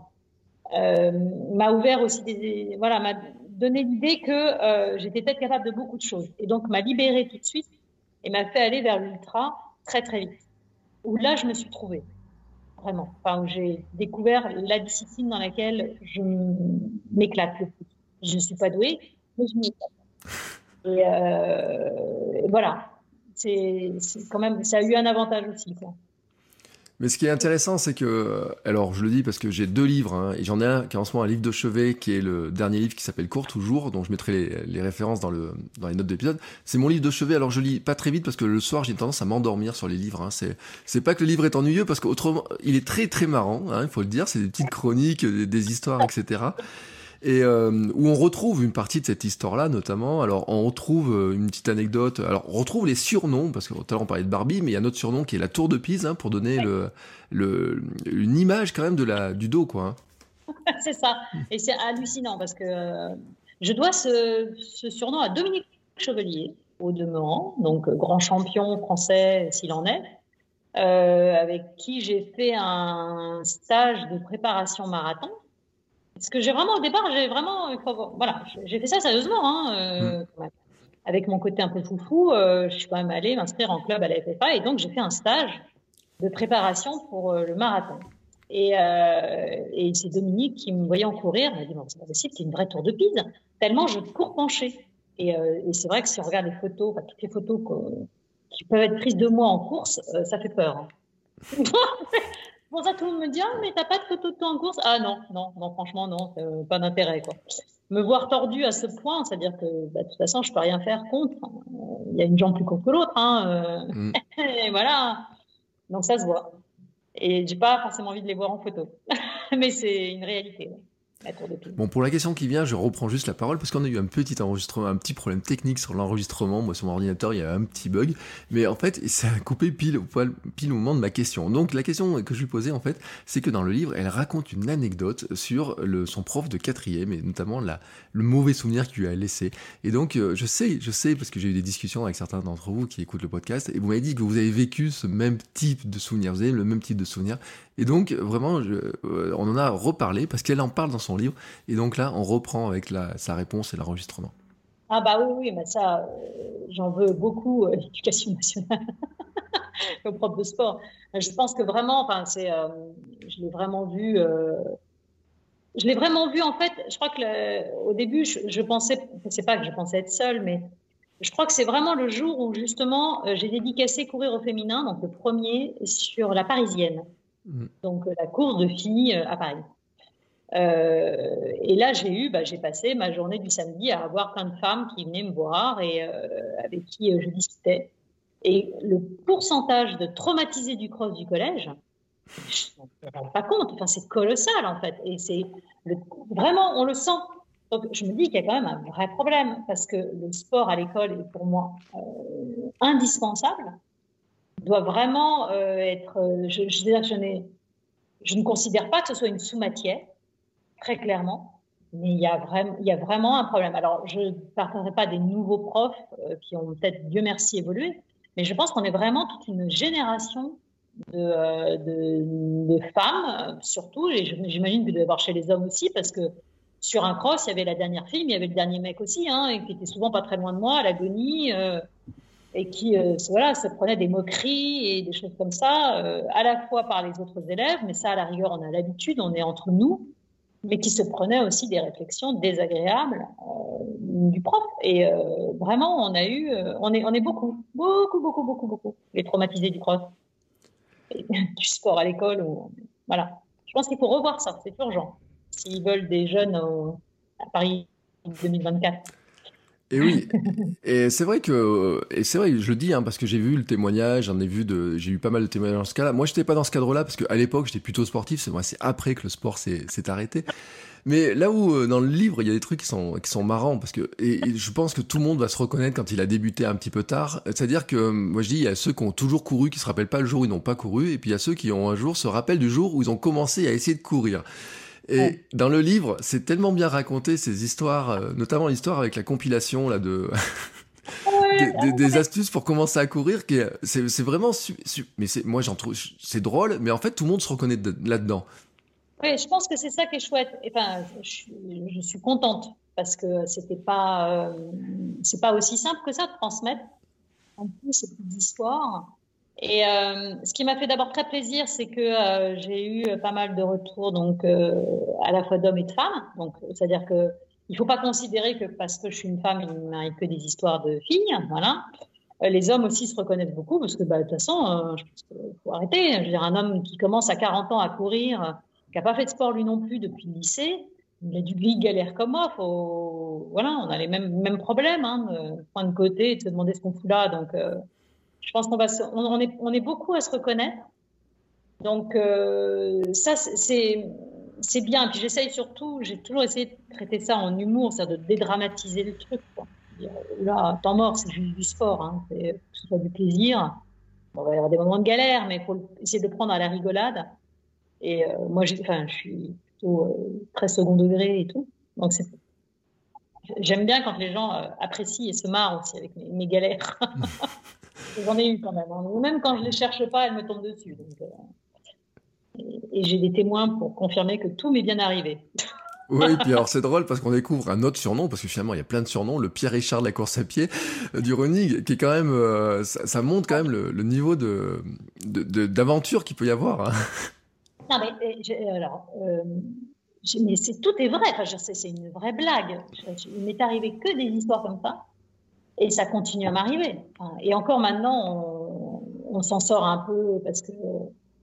m'a ouvert aussi des, voilà, m'a donné l'idée que j'étais peut-être capable de beaucoup de choses et donc m'a libérée tout de suite et m'a fait aller vers l'ultra très très vite. Où là, je me suis trouvée, vraiment. Enfin, où j'ai découvert la discipline dans laquelle je m'éclate le plus. Je ne suis pas douée, mais je m'éclate. Et, euh, et voilà, c'est quand même, ça a eu un avantage aussi. Quoi. Mais ce qui est intéressant, c'est que, alors je le dis parce que j'ai deux livres, hein, et j'en ai un qui est en ce moment un livre de chevet, qui est le dernier livre qui s'appelle Court toujours, dont je mettrai les, références dans, le, dans les notes d'épisode. C'est mon livre de chevet, alors je lis pas très vite parce que le soir j'ai tendance à m'endormir sur les livres. Hein. C'est, c'est pas que le livre est ennuyeux, parce qu'autrement, il est très très marrant, hein, il faut le dire, c'est des petites chroniques, des histoires, etc et euh, où on retrouve une partie de cette histoire-là, notamment. Alors, on retrouve euh, une petite anecdote. Alors, on retrouve les surnoms, parce que tout à l'heure on parlait de Barbie, mais il y a un autre surnom qui est la Tour de Pise, hein, pour donner le, le, une image quand même de la, du dos, quoi. Hein. c'est ça. Et c'est hallucinant, parce que euh, je dois ce, ce, surnom à Dominique Chevalier, au demeurant, donc grand champion français s'il en est. Euh, avec qui j'ai fait un stage de préparation marathon parce que j'ai vraiment, au départ, j'ai vraiment, voilà, j'ai fait ça sérieusement, hein, euh, mm. avec mon côté un peu foufou, euh, je suis quand même allée m'inscrire en club à la FFA et donc j'ai fait un stage de préparation pour euh, le marathon. Et, et c'est Dominique qui me voyait en courir, m'a dit bon, c'est pas possible, c'est une vraie tour de pise, tellement je cours penché. Et, et c'est vrai que si on regarde les photos, enfin, toutes les photos qui peuvent être prises de moi en course, ça fait peur. Hein. Bon, ça, tout le monde me dit, ah, mais t'as pas de photo de toi en course? Ah non, non, non, franchement, non, euh, pas d'intérêt, quoi. Me voir tordu à ce point, c'est-à-dire que, bah, de toute façon, je peux rien faire contre. Il y a une jambe plus courte que l'autre, hein. Euh, mm. et voilà. Donc ça se voit. Et j'ai pas forcément envie de les voir en photo. mais c'est une réalité. Bon, pour la question qui vient, je reprends juste la parole parce qu'on a eu un petit enregistrement, un petit problème technique sur l'enregistrement. Moi, sur mon ordinateur, il y a un petit bug. Mais en fait, ça a coupé pile au, pile au moment de ma question. Donc, la question que je lui posais, en fait, c'est que dans le livre, elle raconte une anecdote sur son prof de quatrième et notamment le mauvais souvenir qu'il lui a laissé. Et donc, euh, je sais, je sais, parce que j'ai eu des discussions avec certains d'entre vous qui écoutent le podcast et vous m'avez dit que vous avez vécu ce même type de souvenir. Vous avez le même type de souvenir. Et donc, vraiment, euh, on en a reparlé parce qu'elle en parle dans son livre. Et donc là, on reprend avec sa réponse et l'enregistrement. Ah bah oui, oui, mais ça, euh, j'en veux beaucoup euh, l'éducation nationale au prof de sport. Je pense que vraiment, enfin, c'est, je l'ai vraiment vu. je l'ai vraiment vu en fait. Je crois que au début, je, je pensais, c'est pas que je pensais être seule, mais je crois que c'est vraiment le jour où justement j'ai dédicacé courir au féminin, donc le premier sur la parisienne. Mm. donc euh, la course de filles euh, à Paris. Euh, et là, j'ai eu, bah, j'ai passé ma journée du samedi à avoir plein de femmes qui venaient me voir et avec qui je discutais. Et le pourcentage de traumatisés du cross du collège, je ne me rends pas compte. Enfin, c'est colossal en fait. Et c'est vraiment, on le sent. Donc, je me dis qu'il y a quand même un vrai problème parce que le sport à l'école est pour moi indispensable doit vraiment euh, être. Euh, je, ne considère pas que ce soit une sous-matière, très clairement, mais il y, a vraiment, un problème. Alors, je ne parlerai pas des nouveaux profs euh, qui ont peut-être, Dieu merci, évolué, mais je pense qu'on est vraiment toute une génération de femmes, surtout, et j'imagine que doit y avoir chez les hommes aussi, parce que sur un cross, il y avait la dernière fille, mais il y avait le dernier mec aussi, hein, et qui était souvent pas très loin de moi, à l'agonie et qui euh, voilà, se prenait des moqueries et des choses comme ça, euh, à la fois par les autres élèves, mais ça, à la rigueur, on a l'habitude, on est entre nous, mais qui se prenait aussi des réflexions désagréables euh, du prof. Et vraiment, on a eu, on, est, on est beaucoup, beaucoup, beaucoup, beaucoup, beaucoup, les traumatisés du prof, du sport à l'école. Voilà. Je pense qu'il faut revoir ça, c'est urgent, s'ils veulent des jeunes à Paris 2024. Et oui, et c'est vrai que, et c'est vrai, je le dis, hein, parce que j'ai vu le témoignage, j'en ai vu de, j'ai eu pas mal de témoignages dans ce cas-là. Moi, j'étais pas dans ce cadre-là parce qu'à l'époque, j'étais plutôt sportif. C'est moi, c'est après que le sport s'est arrêté. Mais là où euh, dans le livre, il y a des trucs qui sont qui sont marrants parce que et, je pense que tout le monde va se reconnaître quand il a débuté un petit peu tard. C'est-à-dire que moi je dis il y a ceux qui ont toujours couru qui se rappellent pas le jour où ils n'ont pas couru et puis il y a ceux qui ont un jour se rappellent du jour où ils ont commencé à essayer de courir. Et dans le livre, c'est tellement bien raconté ces histoires, euh, notamment l'histoire avec la compilation là de des, astuces pour commencer à courir, qui c'est vraiment, mais c'est moi j'en trouve c'est drôle, mais en fait tout le monde se reconnaît là-dedans. Oui, je pense que c'est ça qui est chouette. Enfin, je, je suis contente parce que c'était pas, euh, c'est pas aussi simple que ça de transmettre en plus ces petites histoires. Et euh, ce qui m'a fait d'abord très plaisir, c'est que euh, j'ai eu pas mal de retours, donc euh, à la fois d'hommes et de femmes. Donc, c'est-à-dire que il faut pas considérer que parce que je suis une femme, il ne m'arrive que des histoires de filles, voilà. Les hommes aussi se reconnaissent beaucoup parce que, bah, de toute façon, je faut arrêter. Je veux dire, un homme qui commence à 40 ans à courir, qui n'a pas fait de sport lui non plus depuis le lycée, il a du galère comme moi. Faut... Voilà, on a les mêmes, mêmes problèmes, hein, de prendre de côté de se demander ce qu'on fout là. Donc, je pense qu'on va on, est, beaucoup à se reconnaître. Donc, euh, ça, c'est, c'est bien. Puis j'essaye surtout, j'ai toujours essayé de traiter ça en humour, c'est-à-dire de dédramatiser le truc. Là, temps mort, c'est juste du sport, hein. que ce soit du plaisir. on va y avoir des moments de galère, mais il faut essayer de prendre à la rigolade. Et euh, moi, je suis plutôt euh, très second degré et tout. Donc, j'aime bien quand les gens apprécient et se marrent aussi avec mes galères. J'en ai eu quand même. Hein. Même quand je ne les cherche pas, elles me tombent dessus. Euh, et, j'ai des témoins pour confirmer que tout m'est bien arrivé. Oui, et puis alors c'est drôle parce qu'on découvre un autre surnom, parce que finalement il y a plein de surnoms, le Pierre Richard de la course à pied euh, du running, qui est quand même, euh, ça, montre quand même le, niveau de, d'aventure qu'il peut y avoir. Hein. Non mais, alors, mais c'est, tout est vrai, enfin, c'est, une vraie blague. Il m'est arrivé que des histoires comme ça. Et ça continue à m'arriver. Et encore maintenant, on, s'en sort un peu parce que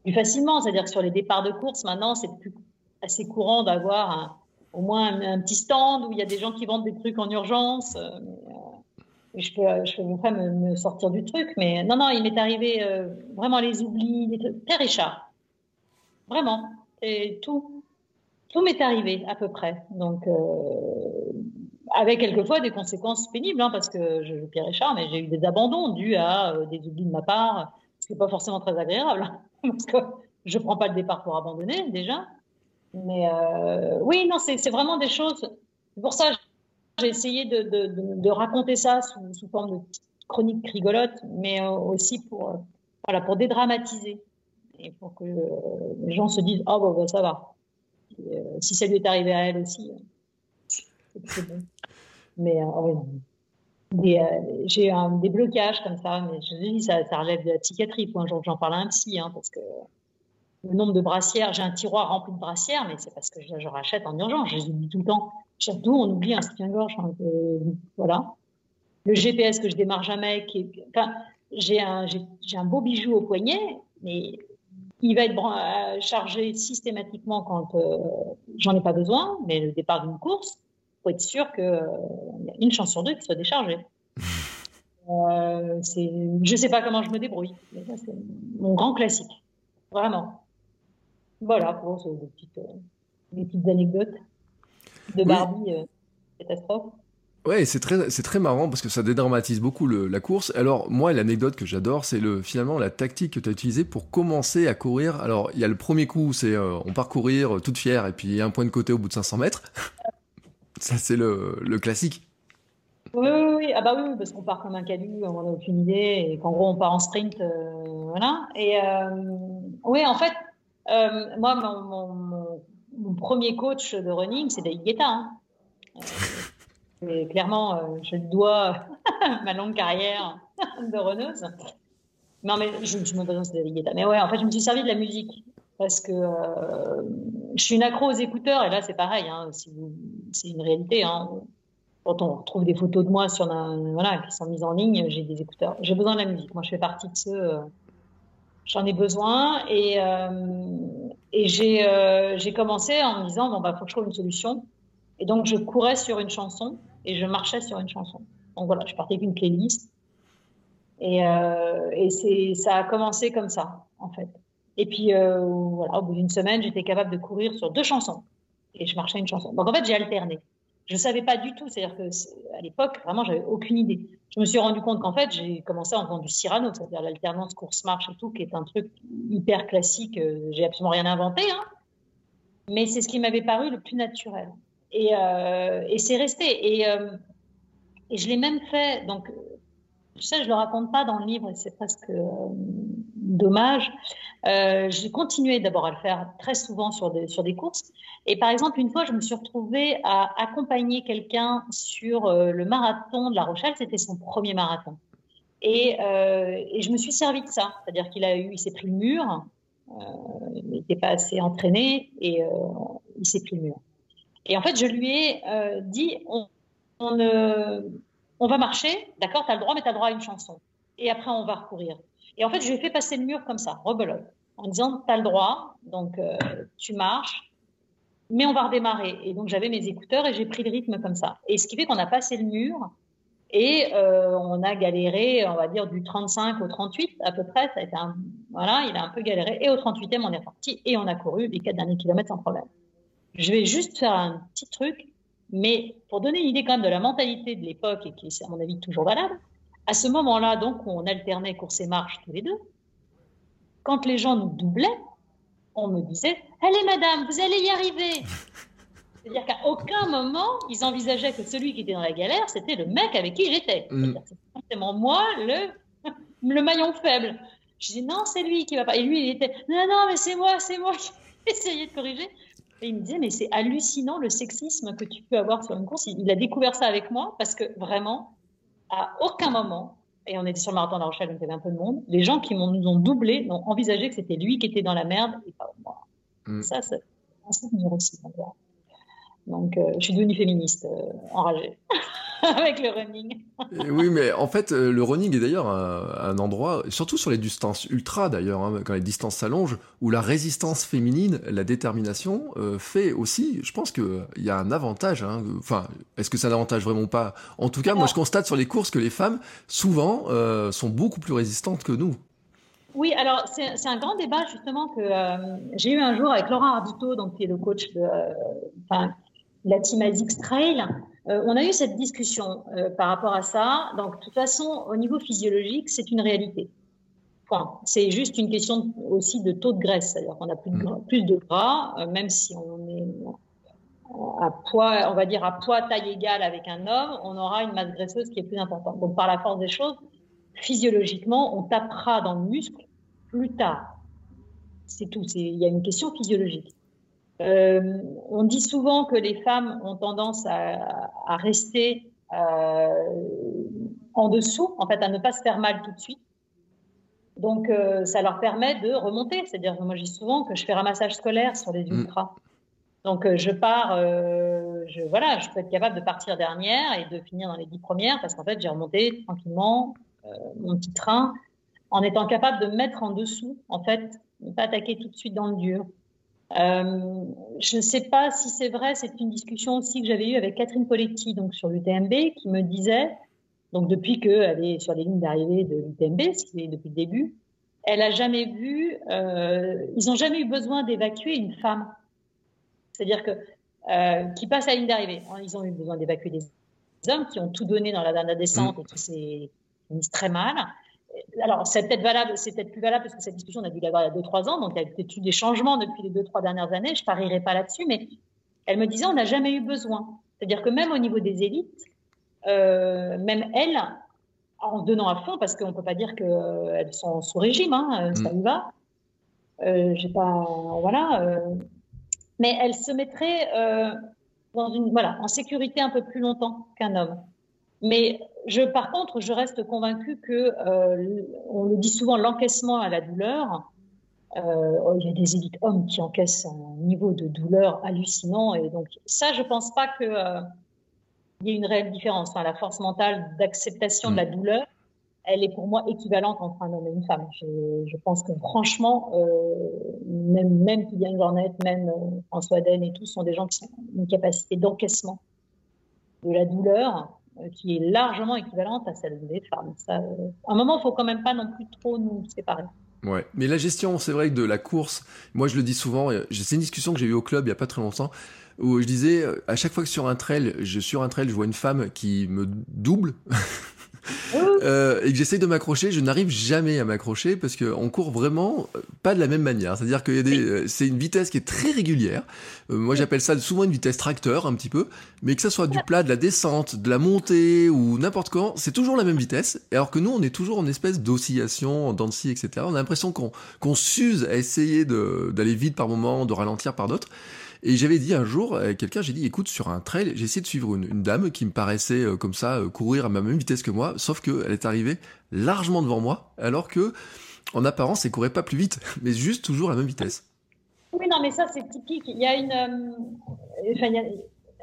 plus facilement. C'est-à-dire que sur les départs de course, maintenant, c'est plus assez courant d'avoir au moins un, petit stand où il y a des gens qui vendent des trucs en urgence. Euh, mais, je peux, je peux me, me, sortir du truc. Mais non, non, il m'est arrivé euh, vraiment les oublis, les trucs. Père Richard. Vraiment. Et tout. tout m'est arrivé à peu près. Donc, euh, avec quelquefois des conséquences pénibles, hein, parce que je joue Pierre Richard, mais j'ai eu des abandons dus à euh, des oublis de ma part, ce qui n'est pas forcément très agréable, hein, parce que je ne prends pas le départ pour abandonner déjà. Mais euh, oui, non, c'est vraiment des choses. Pour ça, j'ai essayé de, raconter ça sous, forme de chronique rigolote, mais aussi pour, voilà, pour dédramatiser et pour que les gens se disent oh, bon, ça va. Euh, si ça lui est arrivé à elle aussi, euh, Mais euh, j'ai des blocages comme ça, mais je dis ça, ça relève de la psychiatrie. Un jour j'en parle à un psy, hein, parce que le nombre de brassières, j'ai un tiroir rempli de brassières, mais c'est parce que je, rachète en urgence, je les oublie tout le temps. Surtout, on oublie un soutien-gorge. Hein, voilà. Le GPS que je démarre jamais, qui enfin, j'ai un, un beau bijou au poignet, mais il va être euh, chargé systématiquement quand euh, j'en ai pas besoin, mais le départ d'une course, faut être sûr qu'il euh, y a une chance sur deux qu'il soit déchargé. euh, je sais pas comment je me débrouille, mais ça c'est mon grand classique, vraiment. Voilà pour des petites, des petites anecdotes de Barbie catastrophe. Ouais, c'est très, c'est très marrant parce que ça dédramatise beaucoup la course. Alors, moi, l'anecdote que j'adore, c'est le, finalement la tactique que tu as utilisée pour commencer à courir. Alors, il y a le premier coup, c'est euh, on part courir euh, toute fière et puis un point de côté au bout de 500 mètres. Ça, c'est le, le, classique. Oui, oui, oui, Ah bah oui, parce qu'on part comme un calu, on n'a aucune idée et qu'en gros, on part en sprint. Euh, voilà. Et oui, en fait, moi, mon, mon, mon, premier coach de running, c'est David Guetta. Hein. Et clairement, euh, je dois ma longue carrière de reneuse. Non, mais je, je me balance de Guetta. Mais ouais, en fait, je me suis servi de la musique parce que euh, je suis une accro aux écouteurs et là, c'est pareil. Hein, c'est une réalité. Hein. Quand on retrouve des photos de moi sur un, voilà, qui sont mises en ligne, j'ai des écouteurs. J'ai besoin de la musique. Moi, je fais partie de ceux. Euh, j'en ai besoin et, et j'ai commencé en me disant bon bah faut que je trouve une solution. Et donc, je courais sur une chanson et je marchais sur une chanson. Donc voilà, je partais avec une playlist. Et, euh, ça a commencé comme ça, en fait. Et puis, euh, voilà, au bout d'une semaine, j'étais capable de courir sur deux chansons. Et je marchais une chanson. Donc en fait, j'ai alterné. Je ne savais pas du tout. C'est-à-dire qu'à l'époque, vraiment, j'avais aucune idée. Je me suis rendu compte qu'en fait, j'ai commencé en faisant du Cyrano, c'est-à-dire l'alternance course-marche et tout, qui est un truc hyper classique. Euh, j'ai absolument rien inventé, hein. Mais c'est ce qui m'avait paru le plus naturel. Et, euh, et c'est resté. Et, euh, et je l'ai même fait. Donc, ça, je le raconte pas dans le livre, c'est presque euh, dommage. Euh, j'ai continué d'abord à le faire très souvent sur des, courses. Et par exemple, une fois, je me suis retrouvée à accompagner quelqu'un sur le marathon de La Rochelle. C'était son premier marathon. Et, euh, et, je me suis servi de ça. C'est-à-dire qu'il a eu, il s'est pris le mur. Euh, il n'était pas assez entraîné et il s'est pris le mur. Et en fait, je lui ai euh, dit, on, euh, on, va marcher, d'accord, tu as le droit, mais tu as le droit à une chanson. Et après, on va recourir. Et en fait, je lui ai fait passer le mur comme ça, rebelote, en disant, tu as le droit, donc euh, tu marches, mais on va redémarrer. Et donc, j'avais mes écouteurs et j'ai pris le rythme comme ça. Et ce qui fait qu'on a passé le mur et euh, on a galéré, on va dire, du 35 au 38 à peu près. Ça a été un, voilà, il a un peu galéré. Et au 38e, on est parti et on a couru les quatre derniers kilomètres sans problème. Je vais juste faire un petit truc, mais pour donner une idée quand même de la mentalité de l'époque et qui est à mon avis toujours valable, à ce moment-là, donc, on alternait course et marche tous les deux, quand les gens nous doublaient, on me disait Allez, madame, vous allez y arriver. C'est-à-dire qu'à aucun moment, ils envisageaient que celui qui était dans la galère, c'était le mec avec qui j'étais. Mm. C'est forcément moi, le, le maillon faible. Je disais Non, c'est lui qui va pas. Et lui, il était Non, non, mais c'est moi, c'est moi qui essayé de corriger. Et il me disait, mais c'est hallucinant le sexisme que tu peux avoir sur une course. Il, a découvert ça avec moi parce que vraiment, à aucun moment, et on était sur le marathon de La Rochelle, donc il y avait un peu de monde, les gens qui nous ont doublé n'ont envisagé que c'était lui qui était dans la merde et pas moi. Mm. Ça, c'est un souvenir aussi. Donc, euh, je suis devenue féministe, euh, enragée. avec le running. oui, mais en fait, euh, le running est d'ailleurs un, endroit, surtout sur les distances ultra d'ailleurs, hein, quand les distances s'allongent, où la résistance féminine, la détermination, euh, fait aussi, je pense qu'il y a un avantage. Hein, enfin, est-ce que ça avantage vraiment pas? En tout cas, moi je constate sur les courses que les femmes, souvent, euh, sont beaucoup plus résistantes que nous. Oui, alors c'est un grand débat justement que euh, j'ai eu un jour avec Laurent Ardito, donc qui est le coach de euh, la team ASICS Trail. Euh, on a eu cette discussion par rapport à ça. Donc de toute façon, au niveau physiologique, c'est une réalité. C'est juste une question aussi de taux de graisse, c'est-à-dire qu'on a plus de, gras, plus de gras, même si on est à poids, on va dire à poids taille égale avec un homme, on aura une masse graisseuse qui est plus importante. Donc par la force des choses, physiologiquement, on tapera dans le muscle plus tard. C'est tout. Il y a une question physiologique. Euh, on dit souvent que les femmes ont tendance à, rester euh, en dessous, en fait, à ne pas se faire mal tout de suite. Donc, euh, ça leur permet de remonter. C'est-à-dire que moi, je dis souvent que je fais ramassage scolaire sur les mm. ultras. Donc, je pars, je, voilà, je peux être capable de partir dernière et de finir dans les dix premières parce qu'en fait, j'ai remonté tranquillement mon petit train en étant capable de mettre en dessous, en fait, ne pas attaquer tout de suite dans le dur. Euh, je ne sais pas si c'est vrai, c'est une discussion aussi que j'avais eue avec Catherine Poletti donc sur l'UTMB, qui me disait, donc depuis qu'elle est sur les lignes d'arrivée de l'UTMB, ce qui est depuis le début, elle a jamais vu, euh, ils n'ont jamais eu besoin d'évacuer une femme. C'est-à-dire que euh, qui passe à la ligne d'arrivée. Ils ont eu besoin d'évacuer des hommes qui ont tout donné dans la dernière descente mm. et qui s'est mis très mal alors, c'est peut-être valable, c'est peut-être plus valable parce que cette discussion, on a dû l'avoir il y a 2-3 ans, donc il y a peut-être eu des changements depuis les 2-3 dernières années, je parierai pas là-dessus, mais elle me disait, on n'a jamais eu besoin. C'est-à-dire que même au niveau des élites, euh, même elles, en donnant à fond, parce qu'on ne peut pas dire qu'elles sont sous régime, hein, ça mm. y va, euh, j'ai pas, voilà, euh, mais elles se mettraient dans une, voilà, en sécurité un peu plus longtemps qu'un homme. Mais je, par contre, je reste convaincue que, euh, on le dit souvent, l'encaissement à la douleur. Euh, oh, il y a des élites hommes qui encaissent un niveau de douleur hallucinant, et donc ça, je pense pas que euh, y ait une réelle différence. Enfin, la force mentale d'acceptation de la mm. douleur, elle est pour moi équivalente entre un homme et une femme. Je, je pense que franchement, même, même Kylian Jornet, même François Den et tout sont des gens qui ont une capacité d'encaissement de la douleur qui est largement équivalente à celle des femmes. Euh, à un moment, il faut quand même pas non plus trop nous séparer. Ouais, mais la gestion, c'est vrai que de la course, moi je le dis souvent, c'est une discussion que j'ai eue au club il y a pas très longtemps, où je disais, euh, à chaque fois que sur un trail, sur un trail, je vois une femme qui me double, euh, et que j'essaye de m'accrocher, je n'arrive jamais à m'accrocher parce qu'on court vraiment euh, pas de la même manière. C'est-à-dire que euh, c'est une vitesse qui est très régulière. moi, j'appelle ça souvent une vitesse tracteur, un petit peu. Mais que ça soit du plat, de la descente, de la montée ou n'importe quand, c'est toujours la même vitesse. Alors que nous, on est toujours en espèce d'oscillation, en dents etc. On a l'impression qu'on s'use à essayer d'aller vite par moment, de ralentir par d'autres. Et j'avais dit un jour à quelqu'un, j'ai dit, écoute, sur un trail, j'ai essayé de suivre une, dame qui me paraissait euh, comme ça euh, courir à ma même vitesse que moi, sauf qu'elle est arrivée largement devant moi, alors que en apparence, elle courait pas plus vite, mais juste toujours à la même vitesse. Oui, non, mais ça, c'est typique. Il y a une. Euh, enfin, il y a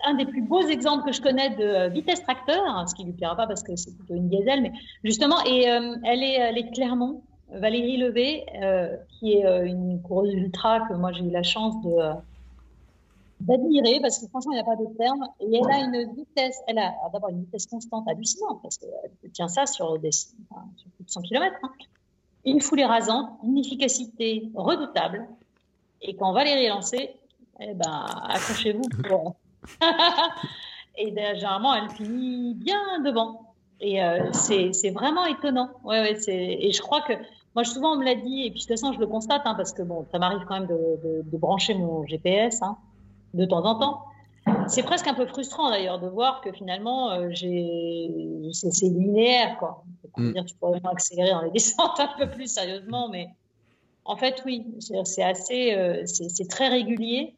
un des plus beaux exemples que je connais de vitesse tracteur, hein, ce qui lui plaira pas parce que c'est plutôt une diesel, mais justement, et elle, est, elle Clermont, Valérie Levé, qui est une coureuse ultra que moi j'ai eu la chance de, d'admirer parce que franchement, il n'y a pas de terme. Et elle a une vitesse, elle a d'abord une vitesse constante hallucinante parce qu'elle tient ça sur, des, sur plus de 100 km. Hein. Une foulée rasante, une efficacité redoutable. Et quand Valérie est lancée, eh ben, accrochez-vous et ben, généralement, elle finit bien devant. Et euh, c'est vraiment étonnant. Ouais, ouais, et je crois que moi, souvent, on me l'a dit, et puis de toute façon, je le constate, hein, parce que bon, ça m'arrive quand même de, de, de, brancher mon GPS. Hein de temps en temps. C'est presque un peu frustrant d'ailleurs de voir que finalement euh, c'est linéaire quoi. Mm. Dire, tu pourrais vraiment accélérer dans les descentes un peu plus sérieusement, mais en fait oui, c'est assez, euh, c'est très régulier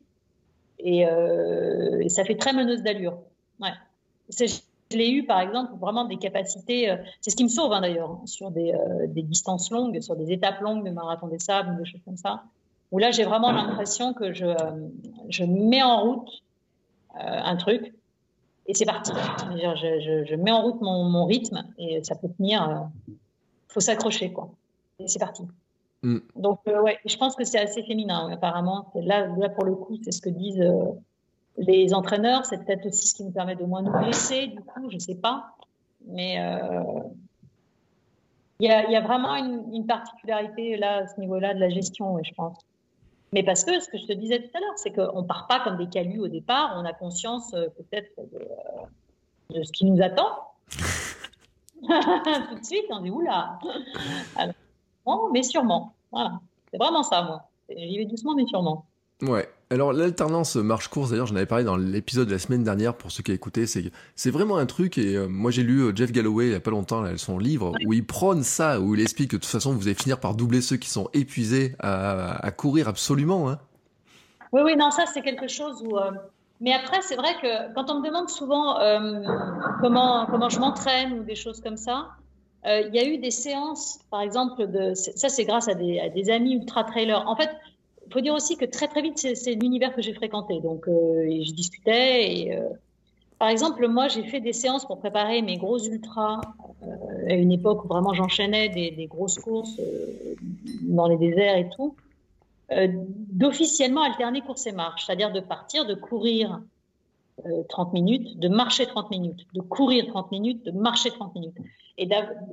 euh, et, ça fait très meneuse d'allure. Ouais. Je l'ai eu par exemple vraiment des capacités, c'est ce qui me sauve hein, d'ailleurs sur des, des, distances longues, sur des étapes longues de marathon des sables, des choses comme ça où là, j'ai vraiment l'impression que je, je, mets en route euh, un truc et c'est parti. Je, je, mets en route mon, mon, rythme et ça peut tenir. Il euh, faut s'accrocher, quoi. Et c'est parti. Mm. Donc, euh, ouais, je pense que c'est assez féminin, apparemment. Là, là, pour le coup, c'est ce que disent les entraîneurs. C'est peut-être aussi ce qui nous permet de moins nous blesser, du coup, je sais pas. Mais Il y a, il y a vraiment une, une, particularité là, à ce niveau-là de la gestion, je pense. Mais parce que ce que je te disais tout à l'heure, c'est qu'on ne part pas comme des calus au départ, on a conscience euh, peut-être de, de, ce qui nous attend. tout de suite, on dit oula. Alors, bon, mais sûrement. Voilà. C'est vraiment ça, moi. J'y vais doucement, mais sûrement. Ouais. Alors l'alternance marche-course, d'ailleurs, j'en avais parlé dans l'épisode de la semaine dernière pour ceux qui écouté, c'est c'est vraiment un truc et euh, moi j'ai lu euh, Jeff Galloway il y a pas longtemps son livre où il prône ça, où il explique que de toute façon vous allez finir par doubler ceux qui sont épuisés à, à courir absolument. Hein. Oui, oui, non, ça c'est quelque chose où. Euh, mais après, c'est vrai que quand on me demande souvent comment comment je m'entraîne ou des choses comme ça, il y a eu des séances, par exemple, de ça c'est grâce à des, à des amis ultra trailers. En fait il faut dire aussi que très très vite, c'est l'univers que j'ai fréquenté. Donc, euh, je discutais. Et, euh, par exemple, moi, j'ai fait des séances pour préparer mes gros ultras euh, à une époque où vraiment j'enchaînais des, des, grosses courses dans les déserts et tout, d'officiellement alterner course et marche, c'est-à-dire de partir, de courir 30 minutes, de marcher 30 minutes, de courir 30 minutes, de marcher 30 minutes. Et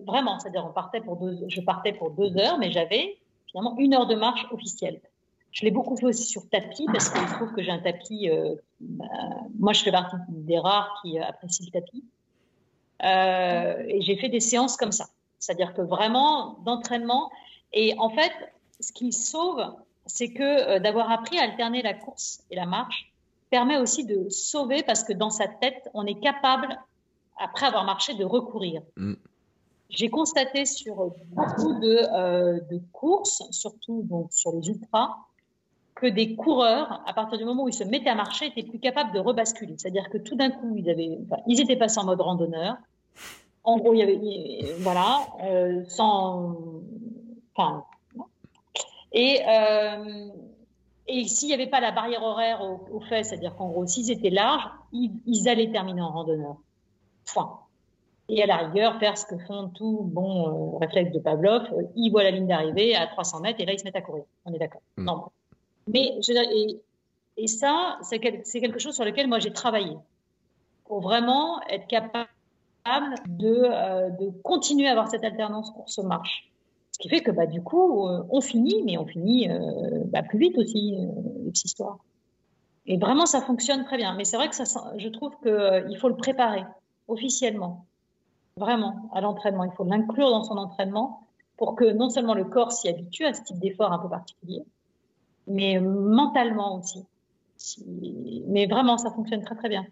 vraiment, c'est-à-dire on je partais pour deux heures, mais j'avais finalement une heure de marche officielle. Je l'ai beaucoup fait aussi sur tapis parce qu'il se trouve que j'ai un tapis. Euh, bah, moi, je fais partie des rares qui euh, apprécient le tapis. Euh, et j'ai fait des séances comme ça. C'est-à-dire que vraiment d'entraînement. Et en fait, ce qui sauve, c'est que d'avoir appris à alterner la course et la marche permet aussi de sauver parce que dans sa tête, on est capable, après avoir marché, de recourir. Mm. J'ai constaté sur beaucoup de, de, courses, surtout donc sur les ultras, que des coureurs, à partir du moment où ils se mettaient à marcher, étaient plus capables de rebasculer. C'est-à-dire que tout d'un coup, ils, avaient, ils étaient passés en mode randonneur. En gros, il y avait, voilà, euh, sans, enfin, et, euh, et s'il n'y avait pas la barrière horaire au, fait, c'est-à-dire qu'en gros, s'ils étaient larges, ils, allaient terminer en randonneur. Point. Et à la rigueur, faire ce que font tous bons euh, réflexes de Pavlov, ils voient la ligne d'arrivée à 300 mètres et là, ils se mettent à courir. On est d'accord. Mm. Non, mais et, ça, c'est quelque chose sur lequel moi j'ai travaillé pour vraiment être capable de, euh, continuer à avoir cette alternance course-marche. Ce qui fait que bah, du coup, euh, on finit, mais on finit euh, bah, plus vite aussi, les histoires. Et vraiment, ça fonctionne très bien. Mais c'est vrai que je trouve qu'il faut le préparer officiellement, vraiment, à l'entraînement. Il faut l'inclure dans son entraînement pour que non seulement le corps s'y habitue à ce type d'effort un peu particulier, mais mentalement aussi. Mais vraiment, ça fonctionne très très bien.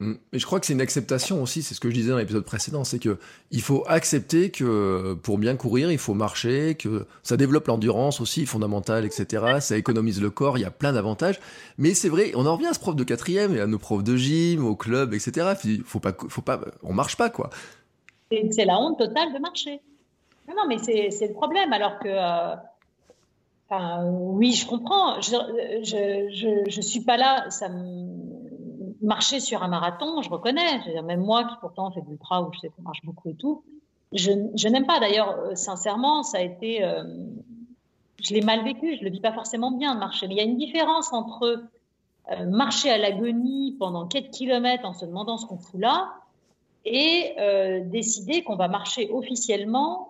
Mm. Mais je crois que c'est une acceptation aussi, c'est ce que je disais dans l'épisode précédent, c'est que il faut accepter que pour bien courir, il faut marcher, que ça développe l'endurance aussi, fondamentale, etc. Ça économise le corps, il y a plein d'avantages. Mais c'est vrai, on en revient à ce prof de quatrième et à nos profs de gym, au club, etc. Faut pas, faut pas, on marche pas quoi. C'est la honte totale de marcher. Non, non mais c'est le problème, alors que euh, oui, je comprends. Je, je, je, suis pas là. Marcher sur un marathon, je reconnais. même moi qui pourtant fais de l'ultra où je sais qu'on marche beaucoup et tout, je, n'aime pas. D'ailleurs, euh, sincèrement, ça a été, euh, je l'ai mal vécu. Je le vis pas forcément bien de marcher. Mais il y a une différence entre euh, marcher à l'agonie pendant 4 kilomètres en se demandant ce qu'on fout là et décider qu'on va marcher officiellement euh,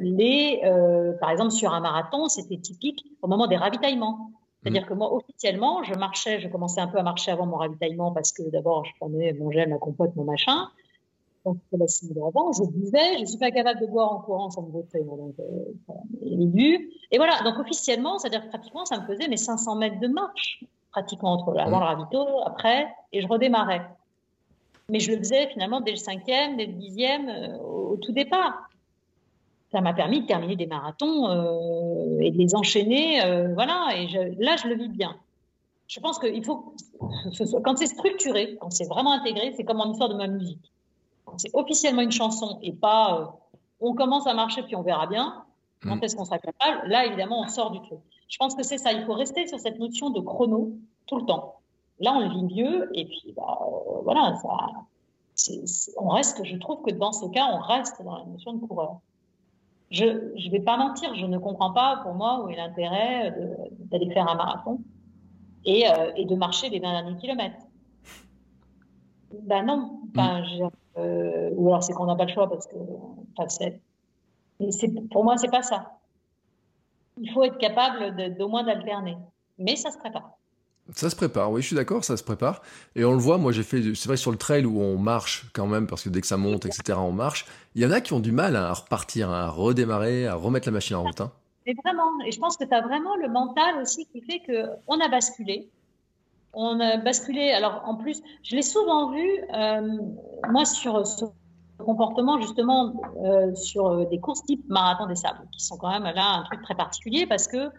les, euh, par exemple, sur un marathon, c'était typique au moment des ravitaillements. C'est-à-dire mmh. que moi, officiellement, je marchais, je commençais un peu à marcher avant mon ravitaillement parce que d'abord, je prenais mon gel, ma compote, mon machin. Donc, la avant, je buvais, je suis pas capable de boire en courant sans me voter. Donc, euh. Et voilà. Donc, officiellement, c'est-à-dire que pratiquement, ça me faisait mes 500 mètres de marche, pratiquement entre avant mmh. le ravito, après, et je redémarrais. Mais je le faisais finalement dès le cinquième, dès le dixième, au tout départ ça m'a permis de terminer des marathons euh, et de les enchaîner. Euh, voilà, et là, je le vis bien. Je pense qu'il faut, quand c'est structuré, quand c'est vraiment intégré, c'est comme en histoire de ma musique. Quand c'est officiellement une chanson et pas euh, on commence à marcher puis on verra bien, quand mm. est-ce qu'on sera capable, là, évidemment, on sort du truc. Je pense que c'est ça. Il faut rester sur cette notion de chrono tout le temps. Là, on le vit mieux et puis, bah, voilà, ça, on reste, je trouve que dans ce cas, on reste dans la notion de coureur je ne vais pas mentir, je ne comprends pas pour moi où est l'intérêt d'aller faire un marathon et, euh, et, de marcher les 20 derniers kilomètres. Ben non. Enfin, mm. euh, ou alors c'est qu'on n'a pas le choix parce que, enfin, Et pour moi, c'est pas ça. Il faut être capable d'au moins d'alterner. Mais ça se prépare. Ça se prépare, oui, je suis d'accord, ça se prépare. Et on le voit, moi j'ai fait, c'est vrai, sur le trail où on marche quand même, parce que dès que ça monte, etc., on marche. Il y en a qui ont du mal à repartir, à redémarrer, à remettre la machine en route. Hein. Et vraiment, et je pense que tu as vraiment le mental aussi qui fait qu'on a basculé. On a basculé, alors en plus, je l'ai souvent vu, euh, moi sur ce comportement justement euh, sur des courses type marathon des sables, qui sont quand même là un truc très particulier parce que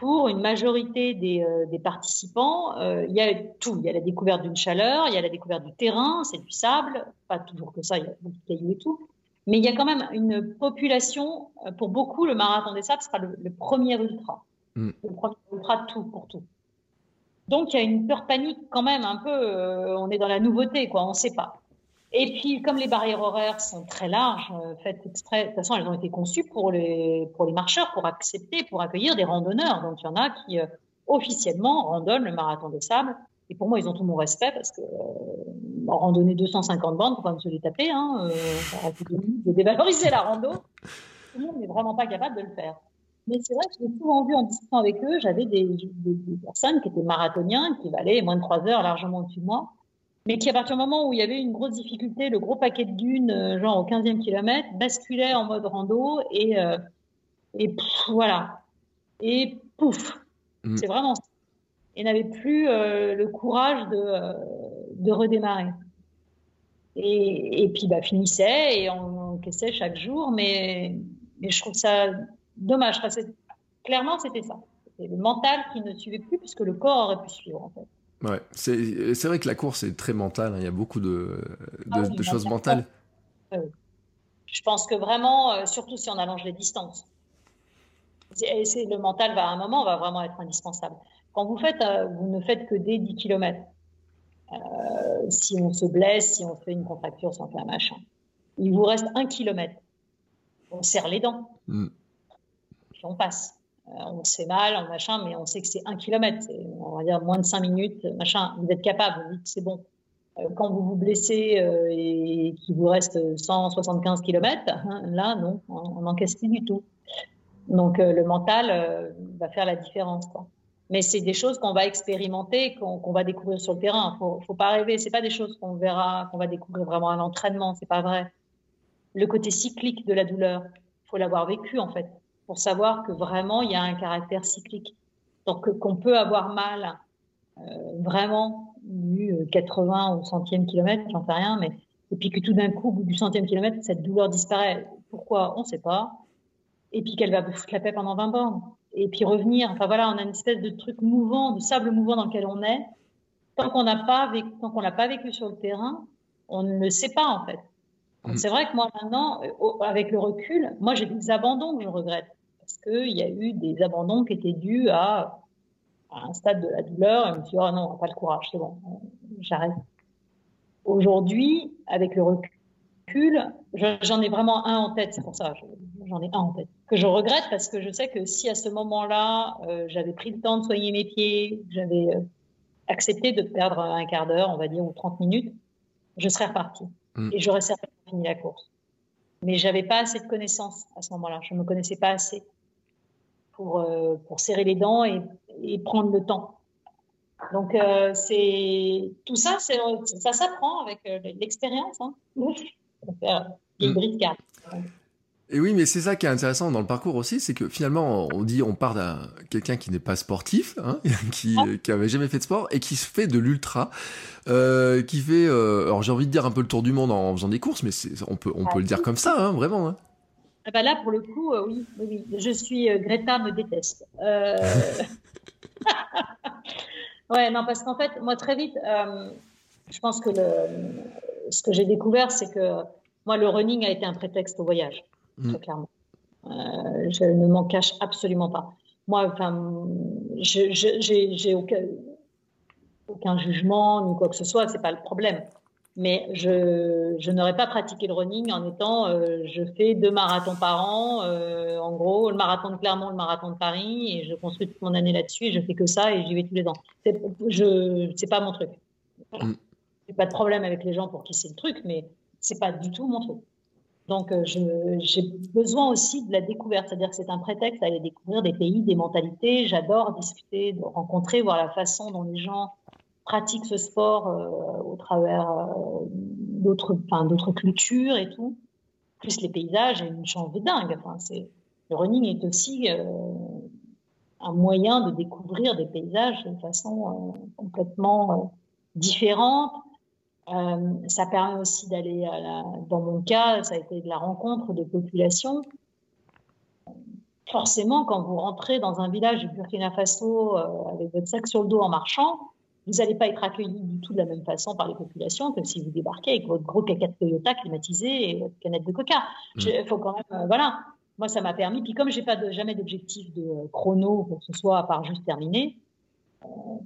pour une majorité des, euh, participants, euh, il y a tout. Il y a la découverte d'une chaleur, il y a la découverte du terrain, c'est du sable, pas toujours que ça, il y a beaucoup de cailloux et tout. Mais il y a quand même une population, euh, pour beaucoup, le marathon des sables sera le, premier ultra. Mm. Le premier ultra de tout, pour tout. Donc il y a une peur panique quand même, un peu, on est dans la nouveauté, quoi, on ne sait pas. Et puis, comme les barrières horaires sont très larges, euh, faites exprès, de toute façon, elles ont été conçues pour les, pour les marcheurs, pour accepter, pour accueillir des randonneurs. Donc, il y en a qui, euh, officiellement, randonnent le marathon des sables. Et pour moi, ils ont tout mon respect parce que euh, randonner 250 bandes, faut pas me se les taper, hein, euh, de dévaloriser la rando. Tout le monde n'est vraiment pas capable de le faire. Mais c'est vrai que j'ai souvent vu en discutant avec eux, j'avais des, des, des, personnes qui étaient marathoniens, qui valaient moins de 3 heures largement au-dessus de moi, mais qui à partir du moment où il y avait une grosse difficulté, le gros paquet de dunes, euh, genre au 15e kilomètre, basculait en mode rando et, euh, et voilà. Et pouf, mm. c'est vraiment ça. Et n'avait plus euh, le courage de, de redémarrer. Et, et, puis bah, finissait et on encaissait chaque jour, mais, mais je trouve ça dommage. clairement, c'était ça. C'était le mental qui ne suivait plus puisque le corps aurait pu suivre en fait. Ouais, c'est vrai que la course est très mentale, hein. il y a beaucoup de, de, ah choses mentales. Je pense que vraiment, euh, surtout si on allonge les distances, le mental va à un moment va vraiment être indispensable. Quand vous faites, euh, vous ne faites que des 10 km. Euh, si on se blesse, si on fait une contracture, si on fait un machin, il vous reste un kilomètre. On serre les dents, mm. puis on passe. Euh, on se fait mal, on machin, mais on sait que c'est un kilomètre, on va dire moins de cinq minutes, machin. Vous êtes capable, vous dites c'est bon. Euh, quand vous vous blessez euh, et qu'il vous reste 175 km, hein, là, non, on n'encaisse plus du tout. Donc le mental va faire la différence. Mais c'est des choses qu'on va expérimenter, qu'on va découvrir sur le terrain. Faut, faut pas rêver. C'est pas des choses qu'on verra, qu'on va découvrir vraiment à l'entraînement. C'est pas vrai. Le côté cyclique de la douleur, faut l'avoir vécu en fait pour savoir que vraiment il y a un caractère cyclique. Donc qu'on peut avoir mal euh, vraiment du 80 au centième kilomètre, j'en sais rien, mais et puis que tout d'un coup, au bout du centième kilomètre, cette douleur disparaît. Pourquoi? On ne sait pas. Et puis qu'elle va vous foutre la paix pendant 20 bornes. Et puis revenir. Enfin voilà, on a une espèce de truc mouvant, de sable mouvant dans lequel on est. Tant qu'on n'a pas vécu, tant qu'on l'a pas vécu sur le terrain, on ne le sait pas en fait. Mm. C'est vrai que moi maintenant, euh, avec le recul, moi j'ai des abandons que je regrette parce qu'il y a eu des abandons qui étaient dus à, un stade de la douleur. Et je me suis dit, oh non, pas le courage, c'est bon, j'arrête. Aujourd'hui, avec le recul, j'en ai vraiment un en tête, c'est pour ça, j'en ai un en tête, que je regrette parce que je sais que si à ce moment-là, euh, j'avais pris le temps de soigner mes pieds, j'avais euh, accepté de perdre un quart d'heure, on va dire, ou 30 minutes, je serais reparti. Mm. Et j'aurais certainement fini la course. Mais j'avais pas assez de connaissances à ce moment-là. Je me connaissais pas assez pour, euh, pour serrer les dents et, prendre le temps. Donc, euh, c'est tout ça, ça s'apprend avec euh, l'expérience. Hein. Mmh. Et oui, mais c'est ça qui est intéressant dans le parcours aussi, c'est que finalement, on dit, on part d'un quelqu'un qui n'est pas sportif, hein, qui, ah. qui avait jamais fait de sport et qui se fait de l'ultra, qui fait, alors j'ai envie de dire un peu le tour du monde en, faisant des courses, mais on peut, on peut le dire comme ça, hein, vraiment. Hein. Ah bah là, pour le coup, euh, oui, oui, je suis euh, Greta me déteste. Euh... ouais, non, parce qu'en fait, moi, très vite, euh, je pense que le, ce que j'ai découvert, c'est que moi, le running a été un prétexte au voyage, mm. très clairement. je ne m'en cache absolument pas. Moi, enfin, j'ai aucun, aucun jugement ni quoi que ce soit, c'est pas le problème mais je, je n'aurais pas pratiqué le running en étant, euh, je fais deux marathons par an, euh, en gros, le marathon de Clermont, le marathon de Paris, et je construis toute mon année là-dessus, et je fais que ça, et j'y vais tous les ans. C'est, je, c'est pas mon truc. Voilà. Mm. J'ai pas de problème avec les gens pour qui c'est le truc, mais c'est pas du tout mon truc. Donc, euh, j'ai besoin aussi de la découverte, c'est-à-dire que c'est un prétexte à aller découvrir des pays, des mentalités. J'adore discuter, rencontrer, voir la façon dont les gens pratiquent ce sport euh, au travers euh, d'autres enfin, cultures et tout. Plus les paysages, et une chance de dingue. Enfin, le running est aussi un moyen de découvrir des paysages de façon complètement différente euh, ça permet aussi d'aller, dans mon cas, ça a été de la rencontre de populations. Forcément, quand vous rentrez dans un village du Burkina Faso euh, avec votre sac sur le dos en marchant, vous n'allez pas être accueilli du tout de la même façon par les populations que si vous débarquez avec votre gros caca de Toyota climatisé et votre canette de coca. Il mm. faut quand même, euh, voilà. Moi, ça m'a permis. Puis comme j'ai pas de, jamais d'objectif de chrono pour que ce soit à part juste terminer,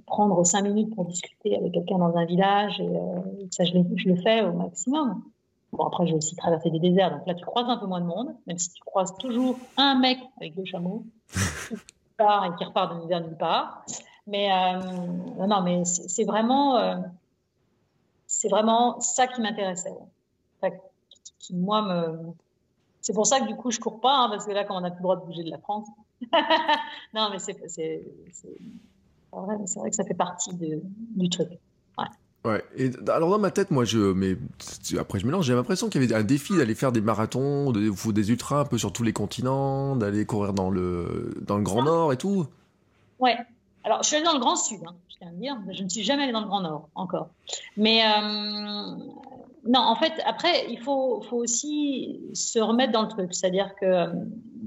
prendre cinq minutes pour discuter avec quelqu'un dans un village, et, euh, ça, je, le fais au maximum. Bon, après, j'ai aussi traversé des déserts, donc là, tu croises un peu moins de monde, même si tu croises toujours un mec avec deux chameaux, qui part et qui repart de nulle part. Mais euh, non, mais c'est vraiment, euh, c'est vraiment ça qui m'intéressait. Qui, moi, me... c'est pour ça que du coup, je cours pas, hein, parce que là, quand on n'a plus le droit de bouger de la France, non, mais c'est c'est vrai que ça fait partie du truc. Ouais. Et alors dans ma tête, moi, je, mais après je mélange, j'ai l'impression qu'il y avait un défi d'aller faire des marathons, de, ou des ultras un peu sur tous les continents, d'aller courir dans le, dans le Grand Nord et tout. Ouais. Alors je suis allée dans le Grand Sud, hein, je tiens à dire. Je ne suis jamais allée dans le Grand Nord encore. Mais euh, non, en fait, après, il faut, aussi se remettre dans le truc. C'est-à-dire que euh,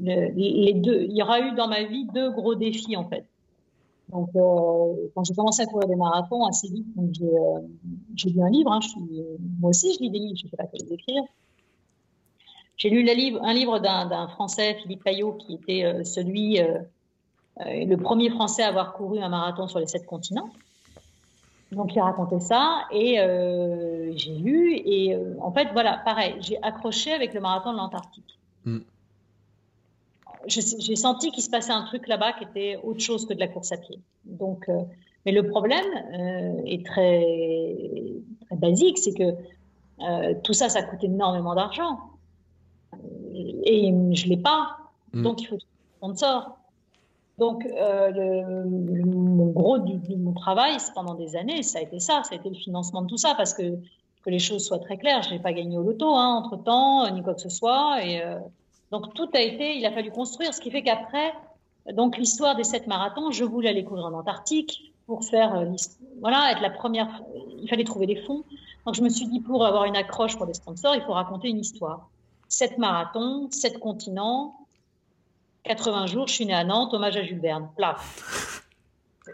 les deux, il y aura eu dans ma vie deux gros défis en fait. Donc, euh, quand j'ai commencé à courir des marathons, assez vite, j'ai lu un livre. Hein, moi aussi, je lis des livres, je ne sais pas que les écrire. J'ai lu un livre d'un Français, Philippe Payot, qui était celui, le premier Français à avoir couru un marathon sur les sept continents. Donc, il racontait ça et j'ai lu. Et en fait, voilà, pareil, j'ai accroché avec le marathon de l'Antarctique. Mm j'ai senti qu'il se passait un truc là-bas qui était autre chose que de la course à pied. Donc, euh, mais le problème euh, est très, très basique, c'est que euh, tout ça, ça coûte énormément d'argent. Et, je ne l'ai pas. Mm. Donc, il faut un sponsor. Donc, le, mon gros de mon travail, pendant des années, ça a été ça, ça a été le financement de tout ça, parce que que les choses soient très claires, je n'ai pas gagné au loto hein, entre temps, ni quoi que ce soit, et donc tout a été, il a fallu construire, ce qui fait qu'après, donc l'histoire des sept marathons, je voulais aller courir en Antarctique pour faire, euh, voilà, être la première. Il fallait trouver les fonds. Donc je me suis dit pour avoir une accroche pour les sponsors, il faut raconter une histoire. Sept marathons, sept continents, 80 jours. Je suis née à Nantes, hommage à Jules Verne.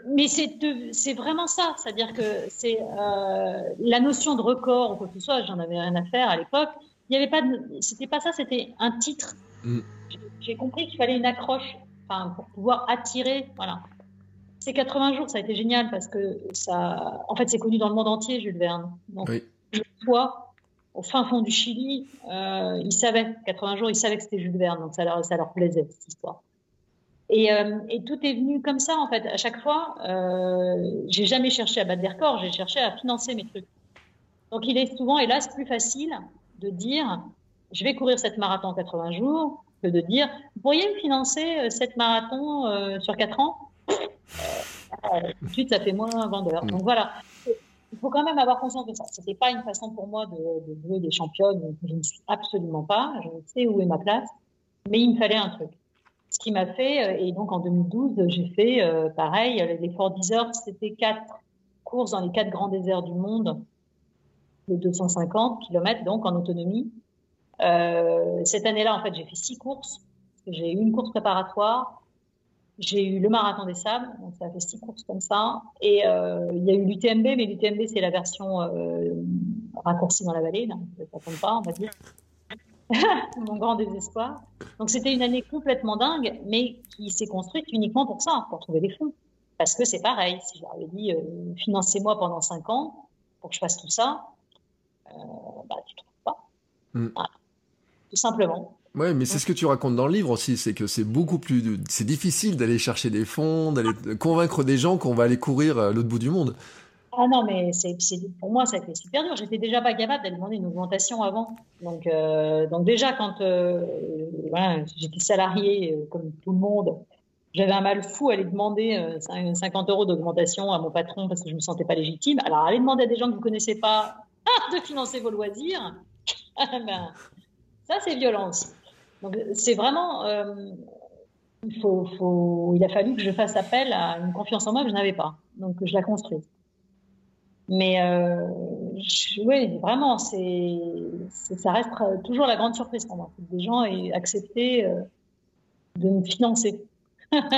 Mais c'est vraiment ça, c'est-à-dire que c'est euh, la notion de record ou quoi que ce soit. J'en avais rien à faire à l'époque il y avait pas, c'était pas ça, c'était un titre. Mm. J'ai compris qu'il fallait une accroche, enfin, pour pouvoir attirer, voilà. Ces 80 jours, ça a été génial parce que ça, en fait, c'est connu dans le monde entier, Jules Verne. Donc, je vois, au fin fond du Chili, euh, ils savaient, 80 jours, ils savaient que c'était Jules Verne, donc ça leur, plaisait, cette histoire. Et, euh, et, tout est venu comme ça, en fait. À chaque fois, euh, j'ai jamais cherché à battre des records, j'ai cherché à financer mes trucs. Donc, il est souvent, hélas, plus facile de dire je vais courir cette marathon en 80 jours que de dire vous pourriez me financer euh, cette marathon euh, sur 4 ans? Euh, Tout de suite, ça fait moins vendeur. Donc voilà, il faut quand même avoir conscience de ça. Ce n'était pas une façon pour moi de, jouer des championnes, je ne suis absolument pas, je sais où est ma place, mais il me fallait un truc. Ce qui m'a fait, et donc en 2012, j'ai fait pareil, l'effort 10 heures, c'était quatre courses dans les quatre grands déserts du monde de 250 km donc en autonomie. Euh, cette année-là, en fait, j'ai fait six courses. J'ai eu une course préparatoire, j'ai eu le marathon des sables, donc ça a fait six courses comme ça. Et euh, il y a eu l'UTMB, mais l'UTMB c'est la version euh, raccourcie dans la vallée, donc ça compte pas, on va dire. Mon grand désespoir. Donc c'était une année complètement dingue, mais qui s'est construite uniquement pour ça, pour trouver des fonds. Parce que c'est pareil, si je leur avais dit financez-moi pendant cinq ans pour que je fasse tout ça, euh, bah, tu trouves pas. Hmm. Tout simplement. Ouais, mais c'est ce que tu racontes dans le livre aussi, c'est que c'est beaucoup plus, c'est difficile d'aller chercher des fonds, d'aller convaincre des gens qu'on va aller courir à l'autre bout du monde. Ah non, mais c'est, pour moi, ça a été super dur. J'étais déjà pas capable d'aller demander une augmentation avant. Donc, euh, donc déjà, quand euh, j'étais salarié euh, comme tout le monde, j'avais un mal fou à aller demander 50 euros d'augmentation à mon patron parce que je me sentais pas légitime. Alors, aller demander à des gens que vous connaissez pas de financer vos loisirs, ben, ça, c'est violent aussi. Donc, c'est vraiment. faut, faut, il a fallu que je fasse appel à une confiance en moi que je n'avais pas. Donc, je la construis. Mais euh, oui, vraiment, c'est, ça reste toujours la grande surprise pour moi. Que des gens aient accepté euh, de me financer. Parce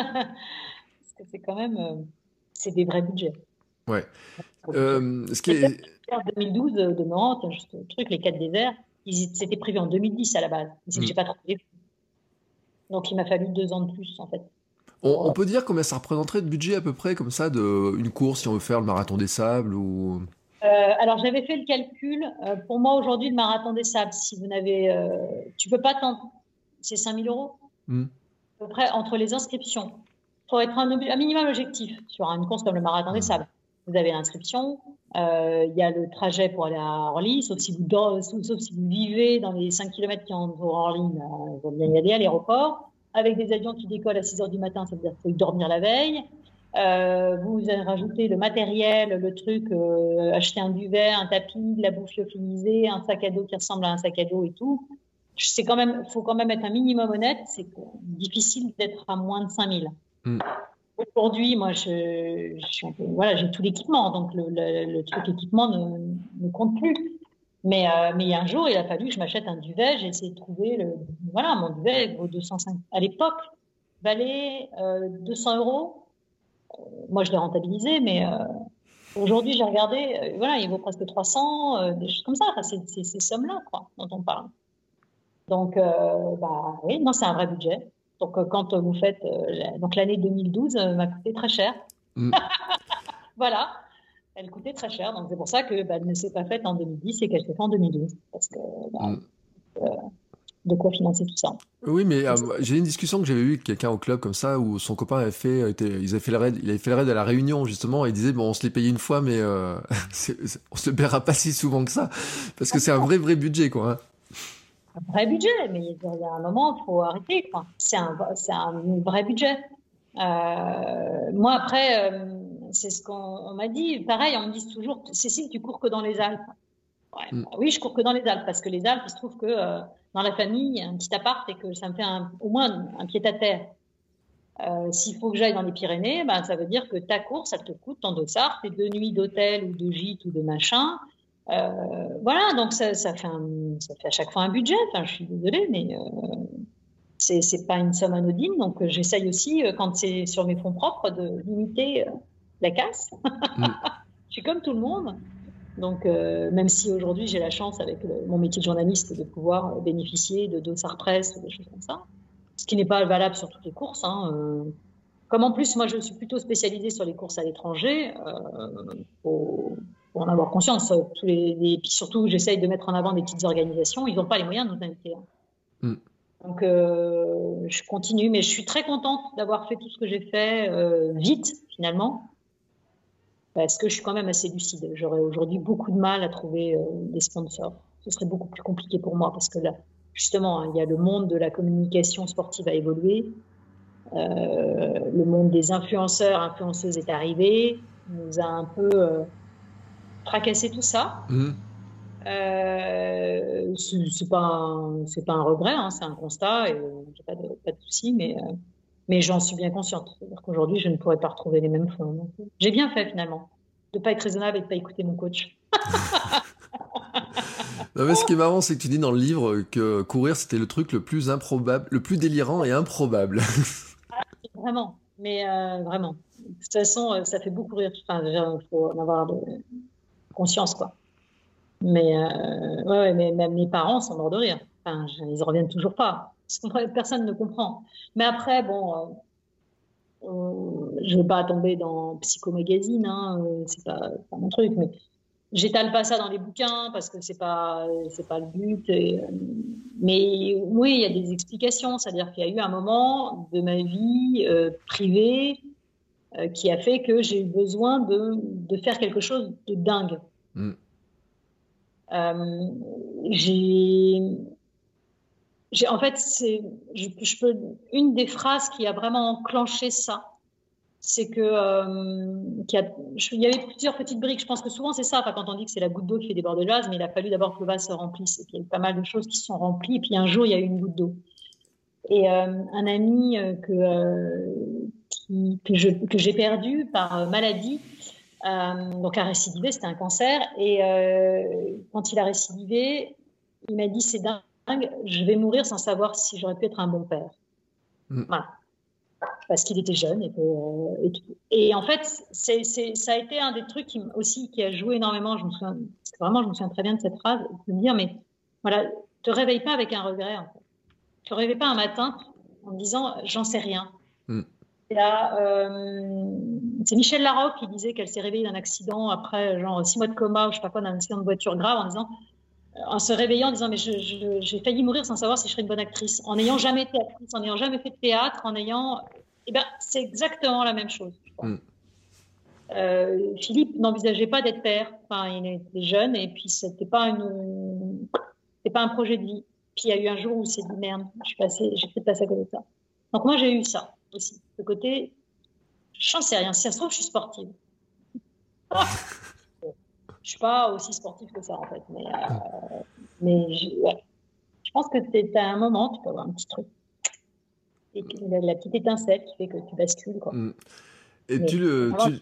que c'est quand même euh, c'est des vrais budgets. Ouais. Euh, ce qui est... 2012 de Nantes, juste le truc, les quatre déserts, c'était prévu en 2010 à la base. Mais c'est que mm. j'ai pas trouvé. Donc il m'a fallu deux ans de plus en fait. On, peut dire combien ça représenterait de budget à peu près, comme ça, de une course si on veut faire le marathon des sables ou... Euh, alors j'avais fait le calcul. Euh, pour moi aujourd'hui, le marathon des sables, si vous n'avez, euh, tu peux pas tant, c'est 5000 euros hmm. à peu près entre les inscriptions. Pour être un, un, minimum objectif sur une course comme le marathon des hmm. sables. Vous avez l'inscription, il y a le trajet pour aller à Orly, sauf si vous, vivez dans les 5 km qui entourent Orly, vous vaut bien y aller à l'aéroport avec des avions qui décollent à 6 heures du matin, ça veut dire qu'il faut y dormir la veille. Euh, vous avez rajouté le matériel, le truc, euh, acheter un duvet, un tapis, de la bouffe lyophilisée, un sac à dos qui ressemble à un sac à dos et tout. C'est quand même, faut quand même être un minimum honnête. C'est difficile d'être à moins de 5000. Mm. Aujourd'hui, moi, voilà, j'ai tout l'équipement, donc le, truc équipement ne, compte plus. Mais, euh, mais il y a un jour, il a fallu que je m'achète un duvet. J'ai essayé de trouver voilà, mon duvet vaut 205. À l'époque, valait 200 euh, euros. Euh, moi, je l'ai rentabilisé, mais aujourd'hui, j'ai regardé, voilà, il vaut presque 300, des choses comme ça. Ces sommes-là, quoi, dont on parle. Donc, bah, oui, non, c'est un vrai budget. Donc, quand vous faites, donc l'année 2012 m'a coûté très cher. Mm. voilà elle coûtait très cher. Donc c'est pour ça que bah, ne s'est pas faite en 2010 et qu'elle s'est faite en 2012. Parce que bah, mm. euh, de quoi financer tout ça. Oui, mais euh, j'ai une discussion que j'avais eue avec quelqu'un au club comme ça où son copain avait fait, était, ils avaient fait le raid, il avait fait le raid à la Réunion justement et il disait bon on se l'est payé une fois mais euh, on se le paiera pas si souvent que ça parce que c'est un vrai vrai budget quoi. Hein. Un vrai budget, mais il y a un moment il faut arrêter C'est un, un vrai budget. moi après c'est ce qu'on m'a dit. Pareil, on me dit toujours, Cécile, tu cours que dans les Alpes. Mm. Oui, je cours que dans les Alpes parce que les Alpes, il se trouve que euh, dans la famille, un petit appart et que ça me fait au moins un, pied à terre. Euh, s'il faut que j'aille dans les Pyrénées, ben, ça veut dire que ta course, ça te coûte ton dossard, tes deux nuits d'hôtel ou de gîte ou de machin. Euh, voilà, donc ça, ça, fait ça fait à chaque fois un budget. Enfin, je suis désolée, mais c'est c'est pas une somme anodine. Donc j'essaye aussi, quand c'est sur mes fonds propres, de limiter la casse. Mm. je suis comme tout le monde. Donc, euh, même si aujourd'hui j'ai la chance avec mon métier de journaliste de pouvoir bénéficier de dossard presse ou des choses comme ça, ce qui n'est pas valable sur toutes les courses. Hein, euh. comme en plus, moi je suis plutôt spécialisée sur les courses à l'étranger, euh, faut, en avoir conscience. Tous les, et puis surtout, j'essaye de mettre en avant des petites organisations. Ils n'ont pas les moyens de nous inviter. Hein. Mm. Donc, je continue, mais je suis très contente d'avoir fait tout ce que j'ai fait vite finalement parce que je suis quand même assez lucide. J'aurais aujourd'hui beaucoup de mal à trouver euh, des sponsors. Ce serait beaucoup plus compliqué pour moi parce que là, justement, hein, il y a le monde de la communication sportive a évolué. Euh, le monde des influenceurs, influenceuses est arrivé, nous a un peu euh, fracassé tout ça. Mmh. Euh, c'est pas c'est pas un regret, hein, c'est un constat et j'ai pas de, pas de souci, mais mais j'en suis bien consciente. C'est-à-dire qu'aujourd'hui, je ne pourrais pas retrouver les mêmes fonds. J'ai bien fait finalement de pas être raisonnable et de pas écouter mon coach. ce qui est marrant, c'est que tu dis dans le livre que courir, c'était le truc le plus improbable, le plus délirant et improbable. Ah, vraiment, mais euh, vraiment. De toute façon, euh, ça fait beaucoup rire. Enfin, il faut en avoir conscience, quoi. Mais, euh, ouais, mais même mes parents sont morts de rire. Enfin, ils en reviennent toujours pas personne ne comprend. Mais après, bon, euh, je ne veux pas tomber dans Psycho Magazine, hein, euh, c'est pas, mon truc, mais j'étale pas ça dans les bouquins parce que c'est pas c'est pas le but. Euh, mais oui, il y a des explications, c'est-à-dire qu'il y a eu un moment de ma vie privée qui a fait que j'ai eu besoin de, de, faire quelque chose de dingue. Mm. j'ai en fait, c'est, je, peux, une des phrases qui a vraiment enclenché ça, c'est que euh, il, y avait plusieurs petites briques. Je pense que souvent c'est ça. Enfin, quand on dit que c'est la goutte d'eau qui fait déborder le vase, mais il a fallu d'abord que le vase se remplisse. Et puis il y a eu pas mal de choses qui se sont remplies. Et puis un jour, il y a eu une goutte d'eau. Et euh, un ami euh, que, que, j'ai perdu par maladie, donc a récidivé, c'était un cancer. Et quand il a récidivé, il m'a dit c'est dingue je vais mourir sans savoir si j'aurais pu être un bon père. Mm. Voilà. Parce qu'il était jeune. Et, euh, et, en fait, c'est, ça a été un des trucs qui, aussi qui a joué énormément. Je me souviens, vraiment, je me souviens très bien de cette phrase, de me dire, mais voilà, te réveille pas avec un regret. En fait. Te réveille pas un matin en me disant, j'en sais rien. Euh, c'est Michel Larocque qui disait qu'elle s'est réveillée d'un accident après genre six mois de coma ou je sais pas quoi d'un accident de voiture grave en disant en se réveillant en disant mais j'ai failli mourir sans savoir si je serais une bonne actrice, en n'ayant jamais été actrice, en n'ayant jamais fait de théâtre, en ayant, eh ben c'est exactement la même chose. Mm. Euh, Philippe n'envisageait pas d'être père, enfin il était jeune et puis c'était pas une, c'était pas un projet de vie. Puis il y a eu un jour où c'est dit merde, je suis passée, j'ai peut-être passé à côté de ça. Donc moi j'ai eu ça aussi, le côté, j'en sais rien, si ça se trouve je suis sportive. Je suis pas aussi sportive que ça en fait, mais, euh, mais je, je, pense que c'est à un moment, tu peux avoir un petit truc. Et la, la, petite étincelle qui fait que tu bascules. Quoi. Mm. Et tu le. Tu...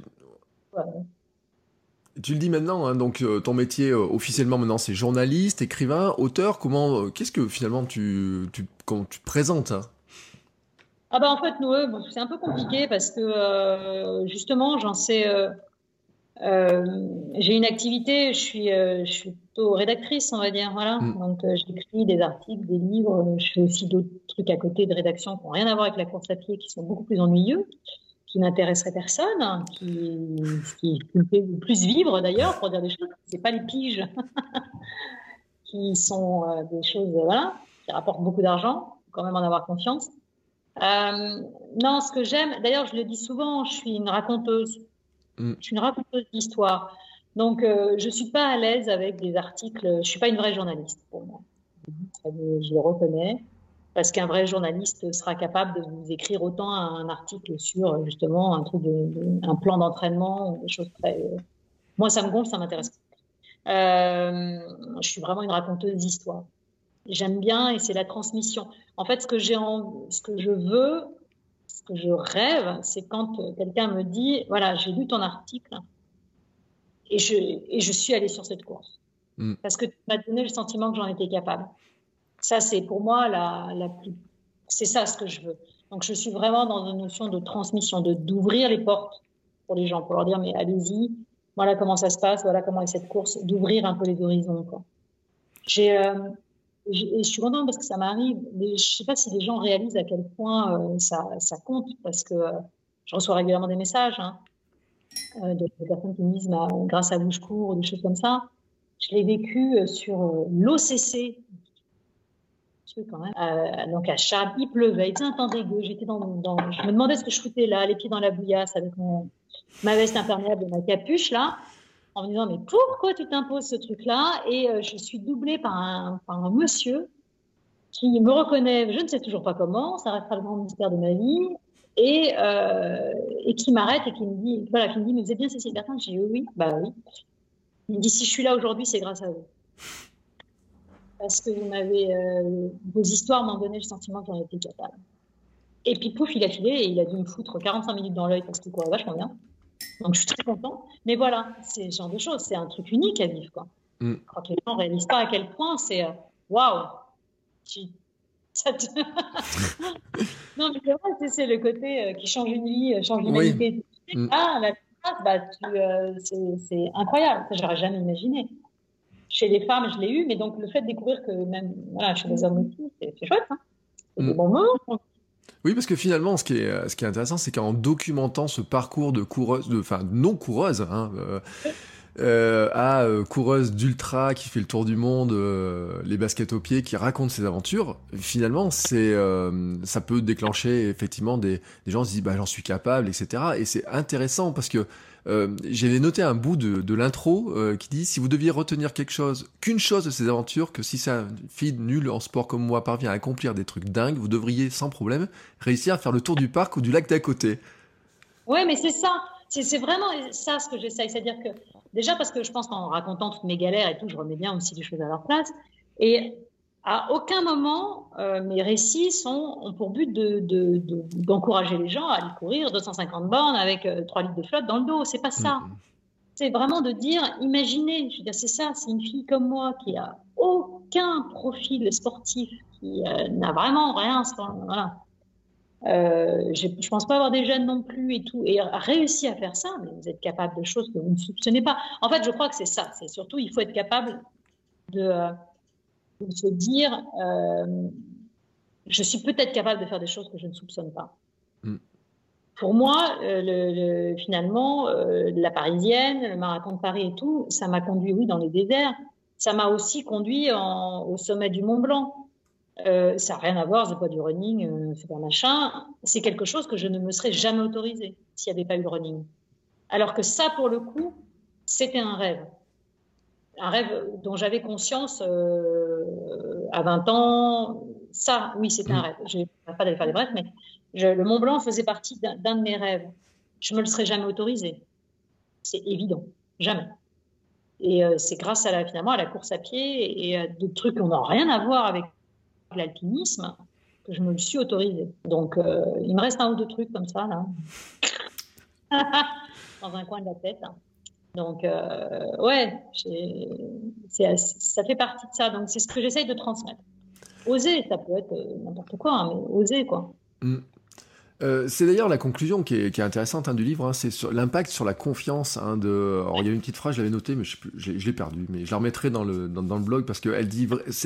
Tu le dis maintenant, hein, donc euh, ton métier euh, officiellement maintenant c'est journaliste, écrivain, auteur. Comment, qu'est-ce que finalement tu, tu, quand tu te présentes hein? Ah bah en fait nous, c'est un peu compliqué parce que justement j'en sais, euh, j'ai une activité, je suis, euh, je suis plutôt rédactrice, on va dire. Voilà. Mm. Donc, euh, j'écris des articles, des livres. Je fais aussi d'autres trucs à côté de rédaction qui n'ont rien à voir avec la course à pied, qui sont beaucoup plus ennuyeux, qui n'intéresseraient personne, qui, qui, me fait le plus vivre d'ailleurs, pour dire des choses. C'est pas les piges qui sont des choses, voilà, qui rapportent beaucoup d'argent. Quand même en avoir confiance. Non, ce que j'aime, d'ailleurs, je le dis souvent, je suis une raconteuse. Mm. Je suis une raconteuse d'histoire. Donc, euh, je ne suis pas à l'aise avec des articles. Je ne suis pas une vraie journaliste pour moi. Je le reconnais. Parce qu'un vrai journaliste sera capable de vous écrire autant un article sur justement un truc de, un plan d'entraînement ou des choses très. Moi, ça me gonfle, ça m'intéresse. Euh, je suis vraiment une raconteuse d'histoire. J'aime bien et c'est la transmission. En fait, ce que j'ai ce que je veux, ce que je rêve, c'est quand euh, quelqu'un me dit, voilà, j'ai lu ton article et je, et je suis allée sur cette course. Mm. Parce que tu m'as donné le sentiment que j'en étais capable. Ça, c'est pour moi la, la plus... C'est ça ce que je veux. Donc, je suis vraiment dans une notion de transmission, de d'ouvrir les portes pour les gens, pour leur dire, mais allez-y, voilà comment ça se passe, voilà comment est cette course, d'ouvrir un peu les horizons. J'ai... Euh, je, je suis contente parce que ça m'arrive. Je ne sais pas si les gens réalisent à quel point euh, ça, compte parce que euh, je reçois régulièrement des messages hein, euh, de, personnes qui me disent bah, grâce à vous je cours ou des choses comme ça. Je l'ai vécu sur l'OCC. Même. donc à Charles, il pleuvait, il faisait un temps dégueu. J'étais dans, dans, je me demandais ce que je foutais là, les pieds dans la bouillasse avec ma veste imperméable et ma capuche là en me disant mais pourquoi tu t'imposes ce truc-là? Et euh, je suis doublée par un, monsieur qui me reconnaît, je ne sais toujours pas comment, ça restera le grand mystère de ma vie, et, euh, et qui m'arrête et qui me dit, voilà, qui me dit, mais vous êtes bien Cécile Bertin? J'ai dit oui, bah oui. Il me dit, si je suis là aujourd'hui, c'est grâce à vous. Parce que vous m'avez, euh, vos histoires m'ont donné le sentiment que j'en étais capable. Et puis pouf, il a filé et il a dû me foutre 45 minutes dans l'œil parce qu'il courait vachement bien. Donc je suis très contente. Mais voilà, c'est ce genre de choses. C'est un truc unique à vivre. Quoi. Mm. Je crois que les gens ne réalisent pas à quel point c'est euh, waouh. non, mais c'est vrai, c'est le côté euh, qui change une vie, euh, change l'humanité. Mm. Ah, la bah, c'est incroyable. Ça, je n'aurais jamais imaginé. Chez les femmes, je l'ai eu, mais donc le fait de découvrir que même voilà, chez les hommes aussi, c'est chouette. Hein. C'est mm. des bons moments. Oui, parce que finalement, ce qui est, qui intéressant, c'est qu'en documentant ce parcours de coureuse, de, enfin non coureuse, hein, euh, euh, à euh, coureuse d'ultra qui fait le tour du monde, les baskets aux pieds, qui raconte ses aventures, finalement, c'est, ça peut déclencher effectivement des, des gens se disent bah j'en suis capable, etc. Et c'est intéressant parce que j'avais noté un bout de, l'intro qui dit si vous deviez retenir quelque chose, qu'une chose de ces aventures, que si sa fille nulle en sport comme moi parvient à accomplir des trucs dingues, vous devriez sans problème réussir à faire le tour du parc ou du lac d'à côté. Ouais, mais c'est ça. C'est vraiment ça ce que j'essaye. C'est-à-dire que, déjà parce que je pense qu'en racontant toutes mes galères et tout, je remets bien aussi les choses à leur place. Et à aucun moment, euh, mes récits sont, ont pour but d'encourager de, de, les gens à aller courir 250 bornes avec 3 euh, litres de flotte dans le dos. C'est pas ça. Mm-hmm. C'est vraiment de dire, imaginez, je veux dire, c'est ça, c'est une fille comme moi qui a aucun profil sportif, qui euh, n'a vraiment rien. Voilà. Euh, je ne pense pas avoir des jeunes non plus et tout, et réussi à faire ça, mais vous êtes capable de choses que vous ne soupçonnez pas. En fait, je crois que c'est ça. C'est surtout, il faut être capable de, se dire, euh, je suis peut-être capable de faire des choses que je ne soupçonne pas. Mm. Pour moi, euh, le, finalement, la Parisienne, le marathon de Paris et tout, ça m'a conduit, oui, dans les déserts. Ça m'a aussi conduit au sommet du Mont Blanc. Euh, ça n'a rien à voir, c'est pas du running, euh, c'est pas machin. C'est quelque chose que je ne me serais jamais autorisé s'il n'y avait pas eu le running. Alors que ça, pour le coup, c'était un rêve. Un rêve dont j'avais conscience euh, à 20 ans. Ça, oui, c'était un mm. rêve. Je ne vais pas d'aller faire des brefs, mais le Mont Blanc faisait partie d'un de mes rêves. Je me le serais jamais autorisé. C'est évident. Jamais. Et c'est grâce à la, finalement à la course à pied et à des trucs qui n'ont rien à voir avec l'alpinisme que je me le suis autorisé. Donc, euh, il me reste un ou deux trucs comme ça, là, dans un coin de la tête. Donc, euh, ouais, ça fait partie de ça. Donc, c'est ce que j'essaye de transmettre. Oser, ça peut être euh, n'importe quoi, hein, mais oser, quoi. Mm. Euh, c'est d'ailleurs la conclusion qui est, intéressante hein, du livre, hein, c'est l'impact sur la confiance. De... Alors il y a une petite phrase, je l'avais notée, mais je, l'ai perdue, mais je la remettrai dans le, dans, le blog parce qu'elle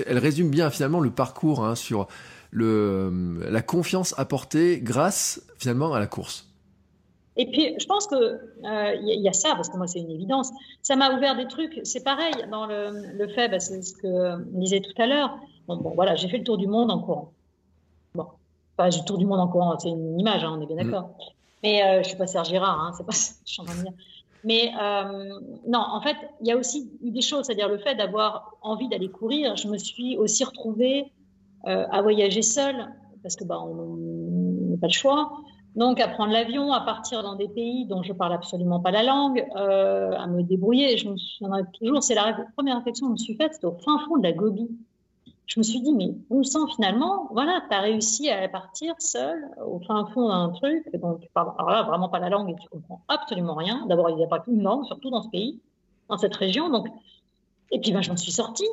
elle résume bien finalement le parcours sur le, la confiance apportée grâce finalement à la course. Et puis, je pense qu'il euh, y, a ça, parce que moi, c'est une évidence. Ça m'a ouvert des trucs. C'est pareil dans le, le fait, bah, c'est ce que on disait tout à l'heure. Bon, bon, voilà, j'ai fait le tour du monde en courant. Bon, Enfin, du tour du monde en courant, c'est une image, hein, on est bien mm. d'accord. Mais euh, je suis pas Serge Girard, hein, c'est pas je suis en train de dire. Mais euh, non, en fait, il y a aussi eu des choses, c'est-à-dire le fait d'avoir envie d'aller courir. Je me suis aussi retrouvée euh, à voyager seule, parce que bah, on n'a pas le choix. Donc, à prendre l'avion, à partir dans des pays dont je parle absolument pas la langue, euh, à me débrouiller. Je me souviendrai toujours, c'est la première réflexion que je me suis faite, c'était au fin fond de la Gobi je me suis dit, mais on sent finalement, voilà, tu as réussi à partir seul au fin fond d'un truc, donc tu parles vraiment pas la langue et tu comprends absolument rien. D'abord, il n'y a pas qu'une langue, surtout dans ce pays, dans cette région. Donc, et puis, ben, je m'en suis sortie.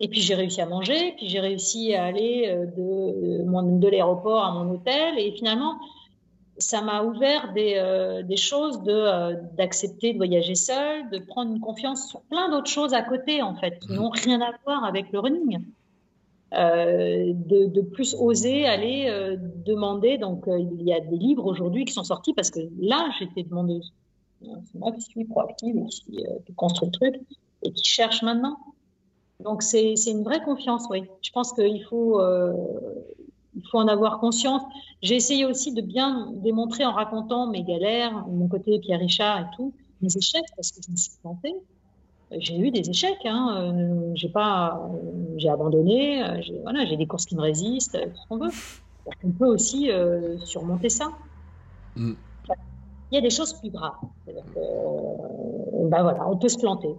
Et puis, j'ai réussi à manger, puis j'ai réussi à aller euh, de, de l'aéroport à mon hôtel. Et finalement, ça m'a ouvert des, euh, choses de, euh, d'accepter de voyager seul, de prendre une confiance sur plein d'autres choses à côté, en fait, qui n'ont rien à voir avec le running. Euh, de, plus oser aller demander. Donc, il y a des livres aujourd'hui qui sont sortis parce que là, j'étais demandeuse. C'est moi qui suis proactive et qui, construit le truc et qui cherche maintenant. Donc, c'est une vraie confiance, oui. Je pense qu'il faut, il faut en avoir conscience. J'ai essayé aussi de bien démontrer en racontant mes galères, mon côté Pierre Richard et tout, mes échecs, parce que je me suis plantée j'ai eu des échecs. Hein. Euh, j'ai pas, j'ai abandonné. Euh, j'ai, voilà, j'ai des courses qui me résistent, tout ce qu'on veut. On peut aussi euh, surmonter ça. Mm. Il y a des choses plus graves. ben voilà, on peut se planter.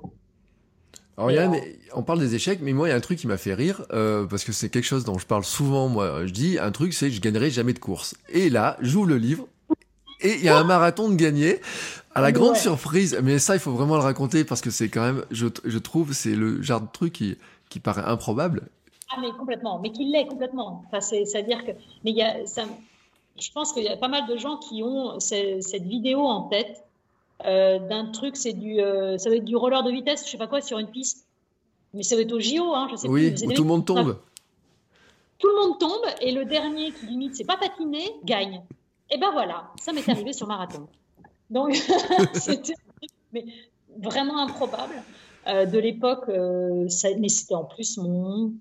Alors Yann, on parle des échecs, mais moi il y a un truc qui m'a fait rire parce que c'est quelque chose dont je parle souvent. Moi, je dis un truc, c'est que je gagnerai jamais de course. Et là, j'ouvre le livre et il y a un marathon de gagné. À la grande surprise, mais ça, il faut vraiment le raconter parce que c'est quand même, je, je trouve, c'est le genre de truc qui, qui paraît improbable. Ah, mais complètement, mais qui l'est complètement. Enfin, c'est-à-dire que, mais il y a, ça, je pense qu'il y a pas mal de gens qui ont cette vidéo en tête euh, d'un truc, c'est du, euh, ça va être du roller de vitesse, je sais pas quoi, sur une piste. Mais ça va être au JO, hein, je sais oui, où tout le monde tombe. Tout le monde tombe et le dernier qui limite, c'est pas patiné, gagne. Et ben voilà, ça m'est arrivé sur marathon. Donc, mais vraiment improbable de l'époque. mais c'était en plus mon,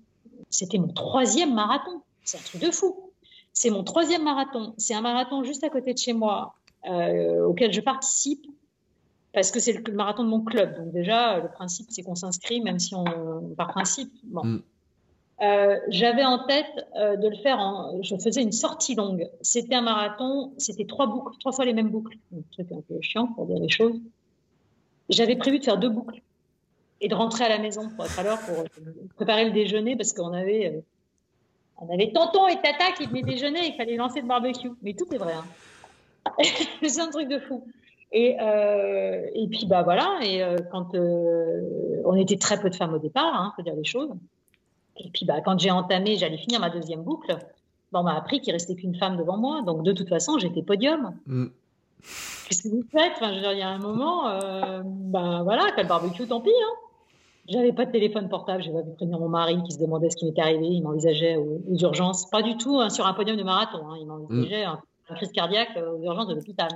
c'était mon troisième marathon. C'est un truc de fou. C'est mon troisième marathon. C'est un marathon juste à côté de chez moi auquel je participe parce que c'est le marathon de mon club. Donc déjà, le principe, c'est qu'on s'inscrit, même si on, par principe, bon. Mm. Euh, j'avais en tête euh, de le faire en, je faisais une sortie longue. C'était un marathon, c'était trois boucles, trois fois les mêmes boucles. Un truc un peu chiant pour dire les choses. J'avais prévu de faire deux boucles et de rentrer à la maison pour être à l'heure pour préparer le déjeuner parce qu'on avait, euh, on avait tonton et tata qui venaient déjeuner et il fallait lancer le barbecue. Mais tout est vrai. Hein. c'est un truc de fou. Et, euh, et puis bah voilà. Et euh, quand euh, on était très peu de femmes au départ, hein, faut dire les choses. Et puis bah quand j'ai entamé, j'allais finir ma deuxième boucle. Bah, on m'a appris qu'il restait qu'une femme devant moi. Donc de toute façon, j'étais podium. Mm. Qu'est-ce que vous faites? Enfin, je veux dire, il y a un moment, bah voilà, le barbecue, tant pis. Hein. J'avais pas de téléphone portable, j'avais prévenir mon mari qui se demandait ce qui m'était arrivé. Il m'envisageait aux, urgences, pas du tout hein, sur un podium de marathon. Hein. Il m'envisageait mm. une crise cardiaque aux urgences de l'hôpital.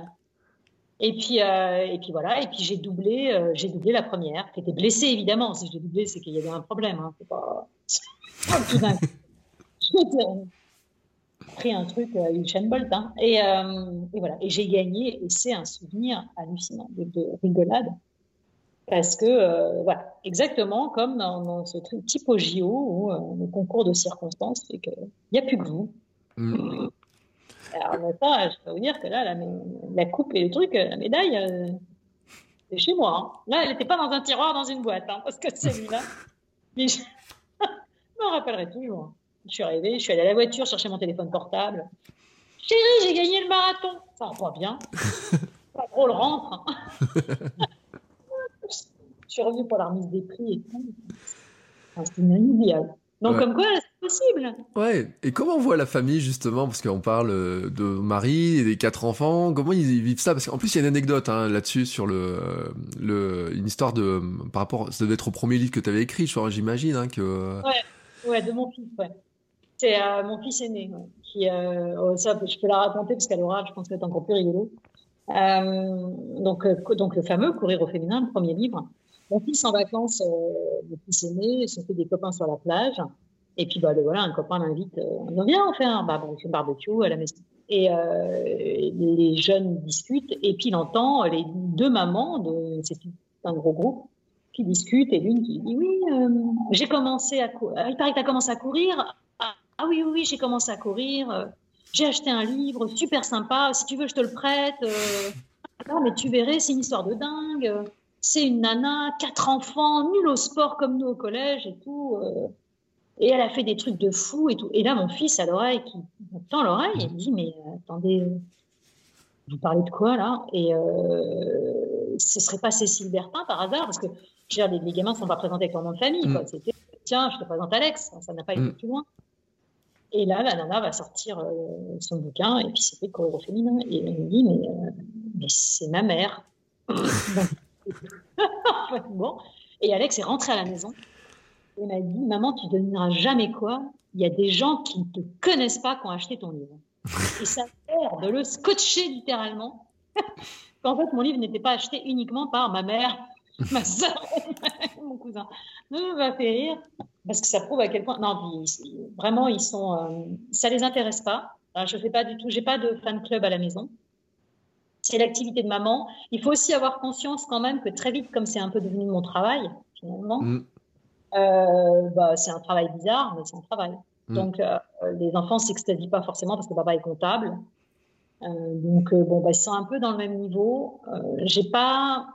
Et puis, euh, et puis voilà. Et puis j'ai doublé, euh, j'ai doublé la première, qui était blessée évidemment. Si j'ai doublé, c'est qu'il y avait un problème. Hein. C'est pas, tout pris un truc, euh, une chaîne Bolt. Hein. Et, euh, et, voilà. Et j'ai gagné. Et c'est un souvenir hallucinant de, de rigolade. Parce que, voilà, exactement comme dans, ce truc type au JO euh, le concours de circonstances, c'est qu'il n'y a plus que vous. Mm. Alors, ça, je peux vous dire que là, la, coupe et le truc, la médaille, euh, c'est chez moi. Hein. Là, elle n'était pas dans un tiroir, dans une boîte, hein, parce que celui-là. Mais je m'en rappellerai toujours. Je suis arrivée, je suis allée à la voiture chercher mon téléphone portable. Chérie, j'ai gagné le marathon. Ça va bien. pas trop le rentre. Hein. je suis revenue pour la remise des prix et tout. c'est inoubliable. Donc, comme quoi, possible. Ouais. Et comment on voit la famille, justement, parce qu'on parle euh, de Marie et des quatre enfants, comment ils vivent ça? Parce qu'en plus, il y a une anecdote hein, là-dessus sur le, le, une histoire de, par rapport, ça devait être au premier livre que tu avais écrit, j'imagine, hein, que. Ouais, ouais, de mon fils, ouais. C'est euh, mon fils aîné, qui, euh, oh, ça, je peux la raconter parce qu'à l'oral, je pense que c'est encore plus rigolo. Euh, donc, euh, donc, le fameux Courir au féminin, le premier livre. Mon fils en vacances, euh, le fils aîné, se fait des copains sur la plage. Et puis, bah, voilà, un copain l'invite, euh, on vient, on fait un barbecue à la maison. Et euh, les jeunes discutent, et puis il entend les deux mamans, c'est un gros groupe, qui discutent, et l'une qui dit Oui, euh, j'ai commencé à courir. Il paraît que tu as commencé à courir. Ah, oui, oui, oui, j'ai commencé à courir. J'ai acheté un livre super sympa. Si tu veux, je te le prête. mais tu verrais, c'est une histoire de dingue c'est une nana, quatre enfants, nulle au sport comme nous au collège et tout. Euh, et elle a fait des trucs de fou et tout. Et là, mon fils à l'oreille, qui tend l'oreille, il me dit Mais euh, attendez, vous parlez de quoi là? Et euh, ce serait pas Cécile Bertin par hasard? Parce que je veux dire, les, gamins ne sont pas présentés avec leur nom de famille. Mm. C'était Tiens, je te présente Alex. Ça n'a pas été mm. plus loin. Et là, la nana va sortir euh, son bouquin et puis c'était au féminin. Et elle me dit Mais, mais c'est ma mère. bon. Et Alex est rentré à la maison et m'a dit Maman, tu ne devineras jamais quoi. Il y a des gens qui ne te connaissent pas qui ont acheté ton livre. et ça fait de le scotcher littéralement. Qu'en fait, mon livre n'était pas acheté uniquement par ma mère, ma soeur, mon cousin. Ça m'a fait rire parce que ça prouve à quel point. Non, vraiment, ils sont. Euh, ça les intéresse pas. je fais pas du tout. J'ai pas de fan club à la maison c'est l'activité de maman. Il faut aussi avoir conscience quand même que très vite, comme c'est un peu devenu mon travail, finalement, mm. Euh, bah, c'est un travail bizarre, mais c'est un travail. Mm. Donc, euh, les enfants s'extasient pas forcément parce que papa est comptable. Euh, donc, bon, bah, ils sont un peu dans le même niveau. j'ai pas,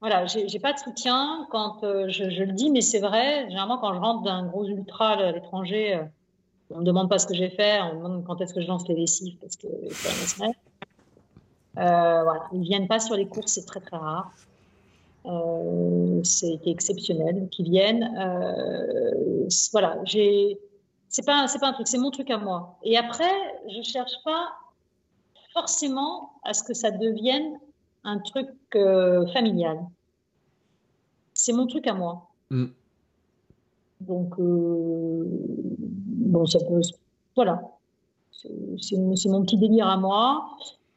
voilà, j'ai pas de soutien quand je, je, le dis, mais c'est vrai. Généralement, quand je rentre d'un gros ultra à l'étranger, on me demande pas ce que j'ai fait, on me demande quand est-ce que je lance les lessives parce que c'est euh, voilà. Ils ne viennent pas sur les courses, c'est très très rare. Euh, c'était exceptionnel qu'ils viennent. Euh, voilà, j'ai. C'est pas, c'est pas un truc, c'est mon truc à moi. Et après, je cherche pas forcément à ce que ça devienne un truc euh, familial. C'est mon truc à moi. Mm. Donc, euh, bon, ça peut. Voilà. C'est mon petit délire à moi.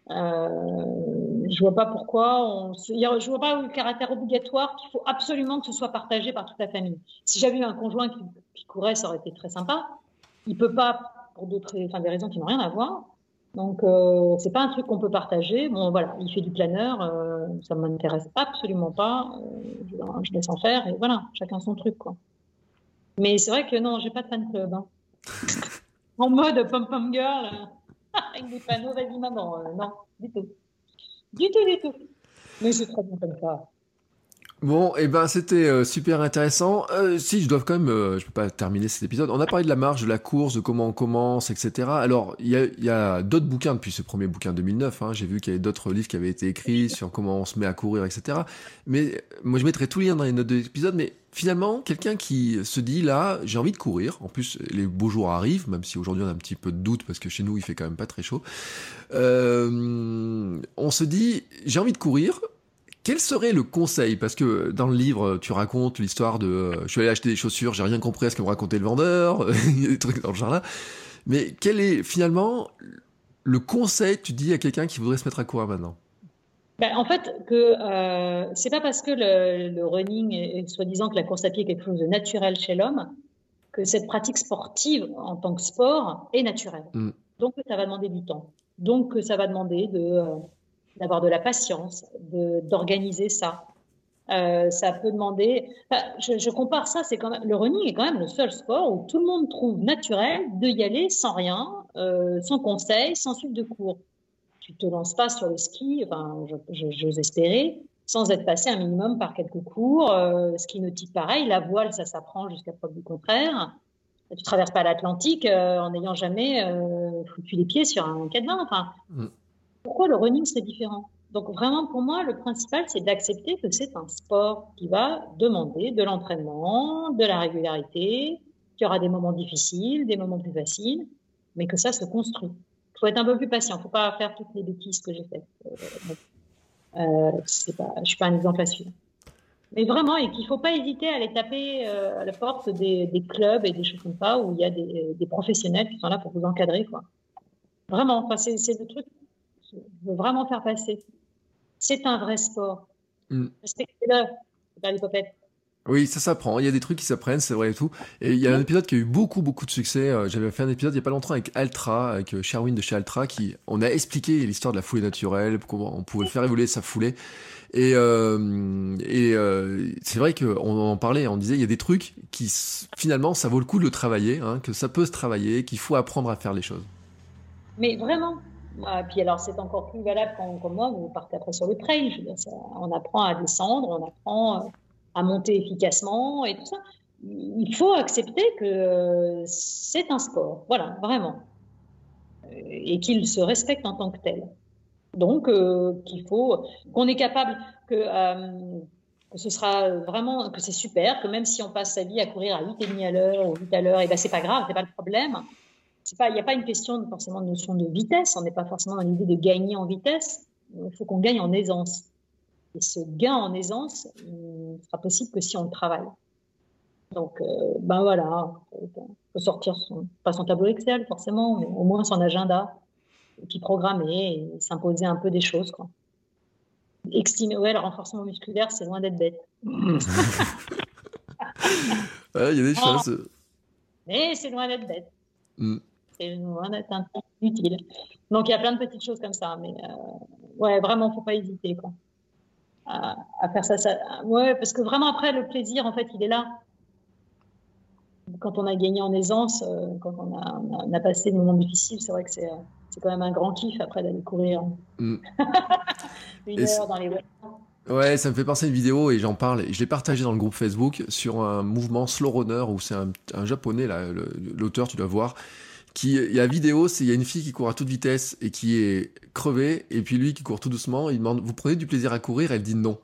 Je vois pas pourquoi. On je vois pas le caractère obligatoire qu'il faut absolument que ce soit partagé par toute la famille. Si j'avais eu un conjoint qui, courait, ça aurait été très sympa. Il peut pas pour d'autres, enfin des raisons qui n'ont rien à voir. Donc euh, c'est pas un truc qu'on peut partager. Bon voilà, il fait du planeur, euh, ça m'intéresse absolument pas. Euh, je, laisse en faire et voilà, chacun son truc quoi. Mais c'est vrai que non, j'ai pas de fan club. Hein. en mode pom pom girl avec des panneaux, vas-y maman, euh, non, du tout. Du tout, du tout. Mais c'est très bien comme ça. Bon, et eh ben c'était euh, super intéressant. Euh, si je dois quand même, euh, je peux pas terminer cet épisode. On a parlé de la marche, de la course, de comment on commence, etc. Alors il y a, y a d'autres bouquins depuis ce premier bouquin 2009. Hein. J'ai vu qu'il y avait d'autres livres qui avaient été écrits sur comment on se met à courir, etc. Mais moi je mettrai tous les liens dans les notes de l'épisode. Mais finalement, quelqu'un qui se dit là, j'ai envie de courir. En plus, les beaux jours arrivent, même si aujourd'hui on a un petit peu de doute parce que chez nous il fait quand même pas très chaud. on se dit, j'ai envie de courir. Quel serait le conseil? Parce que dans le livre, tu racontes l'histoire de euh, je suis allé acheter des chaussures, j'ai rien compris à ce que me racontait le vendeur, des trucs dans le genre là. Mais quel est finalement le conseil que tu dis à quelqu'un qui voudrait se mettre à courir maintenant? Ben, en fait, que euh, c'est pas parce que le, running est soi-disant que la course à pied est quelque chose de naturel chez l'homme que cette pratique sportive en tant que sport est naturelle. Mm. Donc ça va demander du temps. Donc ça va demander de euh, d'avoir de la patience, d'organiser ça. Euh, ça peut demander. je, je, compare ça, c'est quand même le running est quand même le seul sport où tout le monde trouve naturel de y aller sans rien, euh, sans conseil, sans suite de cours. Tu te lances pas sur le ski, enfin, j'ose espérer, sans être passé un minimum par quelques cours. Euh, ski nautique, pareil, la voile, ça s'apprend jusqu'à preuve du contraire. Tu traverses pas l'Atlantique euh, en n'ayant jamais foutu les pieds sur un cadenas. Enfin, mm. Pourquoi le running serait différent? Donc vraiment, pour moi, le principal, c'est d'accepter que c'est un sport qui va demander de l'entraînement, de la régularité, qu'il y aura des moments difficiles, des moments plus faciles, mais que ça se construit. Il faut être un peu plus patient. Il ne faut pas faire toutes les bêtises que j'ai faites. Euh, euh, je ne suis pas un exemple à suivre. Mais vraiment, et qu'il ne faut pas hésiter à aller taper euh, à la porte des, clubs et des choses comme ça, où il y a des, professionnels qui sont là pour vous encadrer. Quoi. Vraiment, c'est le truc je veux vraiment faire passer. C'est un vrai sport. Mm. Respectez-le, pas les popettes. Oui, ça s'apprend. Il y a des trucs qui s'apprennent, c'est vrai et tout. Et il y a un épisode qui a eu beaucoup, beaucoup de succès. Euh, j'avais fait un épisode il y a pas longtemps avec Altra, avec euh, Sherwin de chez Altra, qui on a expliqué l'histoire de la foulée naturelle, comment on pouvait faire évoluer sa foulée. Et, euh, et c'est vrai qu'on en parlait, on disait il y a des trucs qui finalement ça vaut le coup de le travailler, hein, que ça peut se travailler, qu'il faut apprendre à faire les choses. Mais vraiment, ah, puis alors, c'est encore plus valable quand, comme moi, vous partez après sur le trail. On apprend à descendre, on apprend euh, à monter efficacement et tout ça. Il faut accepter que euh, c'est un sport, voilà, vraiment, euh, et qu'il se respecte en tant que tel. Donc, qu'il faut, qu'on est capable que, ce sera vraiment, que c'est super, que même si on passe sa vie à courir à 8,5 à l'heure ou 8 à l'heure, et ben c'est pas grave, c'est pas le problème il n'y a pas une question de, forcément de notion de vitesse. On n'est pas forcément dans l'idée de gagner en vitesse. Il faut qu'on gagne en aisance. Et ce gain en aisance ne sera possible que si on le travaille. Donc, euh, ben voilà, il faut sortir son, pas son tableau Excel forcément, mais au moins son agenda, et puis programmer et s'imposer un peu des choses. Quoi. Estimer, ouais, le renforcement musculaire, c'est loin d'être bête. Il y a des choses. Mais c'est loin d'être bête. Mm c'est loin d'être un utile. Donc il y a plein de petites choses comme ça, mais euh, ouais, vraiment, faut pas hésiter quoi, à, faire ça, ça. Ouais, parce que vraiment après le plaisir, en fait, il est là. Quand on a gagné en aisance, euh, quand on a, on a, passé le moment difficile, c'est vrai que c'est c'est quand même un grand kiff après d'aller courir mm. une heure dans les Ouais, ça me fait penser à une vidéo et j'en parle. Je l'ai partagé dans le groupe Facebook sur un mouvement slow runner où c'est un, un, japonais, l'auteur, tu dois voir, qui il y a vidéo, c'est il y a une fille qui court à toute vitesse et qui est crevée, et puis lui qui court tout doucement, il demande vous prenez du plaisir à courir, elle dit non.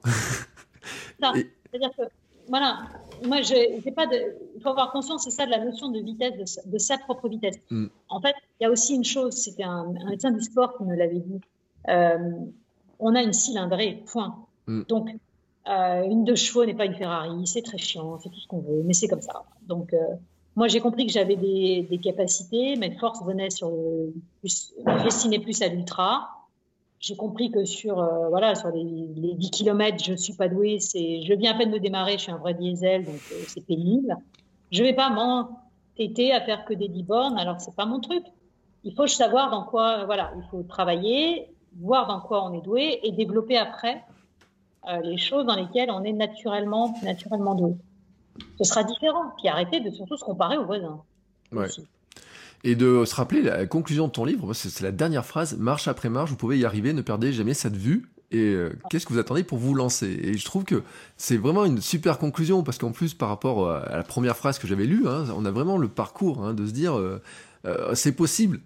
non, c'est-à-dire que voilà, moi j'ai pas de, il faut avoir conscience, c'est ça de la notion de vitesse, de sa, propre vitesse. Mm. En fait, il y a aussi une chose, c'était un, médecin du sport qui me l'avait dit. Euh, on a une cylindrée, point. Mm. Donc euh, une deux chevaux n'est pas une Ferrari, c'est très chiant, c'est tout ce qu'on veut, mais c'est comme ça. Donc euh, moi, j'ai compris que j'avais des, capacités. Mes forces venaient sur le plus, destinaient plus à l'ultra. j'ai compris que sur, voilà, sur les, 10 km, je ne suis pas douée. Je viens à peine de démarrer, je suis un vrai diesel, donc c'est pénible. Je ne vais pas m'entêter à faire que des 10 bornes, alors ce n'est pas mon truc. Il faut savoir dans quoi, voilà, il faut travailler, voir dans quoi on est doué et développer après les choses dans lesquelles on est naturellement, naturellement doué ce sera différent. Puis arrêter de surtout se comparer aux voisins. Ouais. Et de se rappeler la conclusion de ton livre, c'est la dernière phrase, marche après marche, vous pouvez y arriver, ne perdez jamais cette vue. Et euh, qu'est-ce que vous attendez pour vous lancer? Et je trouve que c'est vraiment une super conclusion, parce qu'en plus, par rapport euh, à la première phrase que j'avais lue, hein, on a vraiment le parcours hein, de se dire, euh, c'est possible.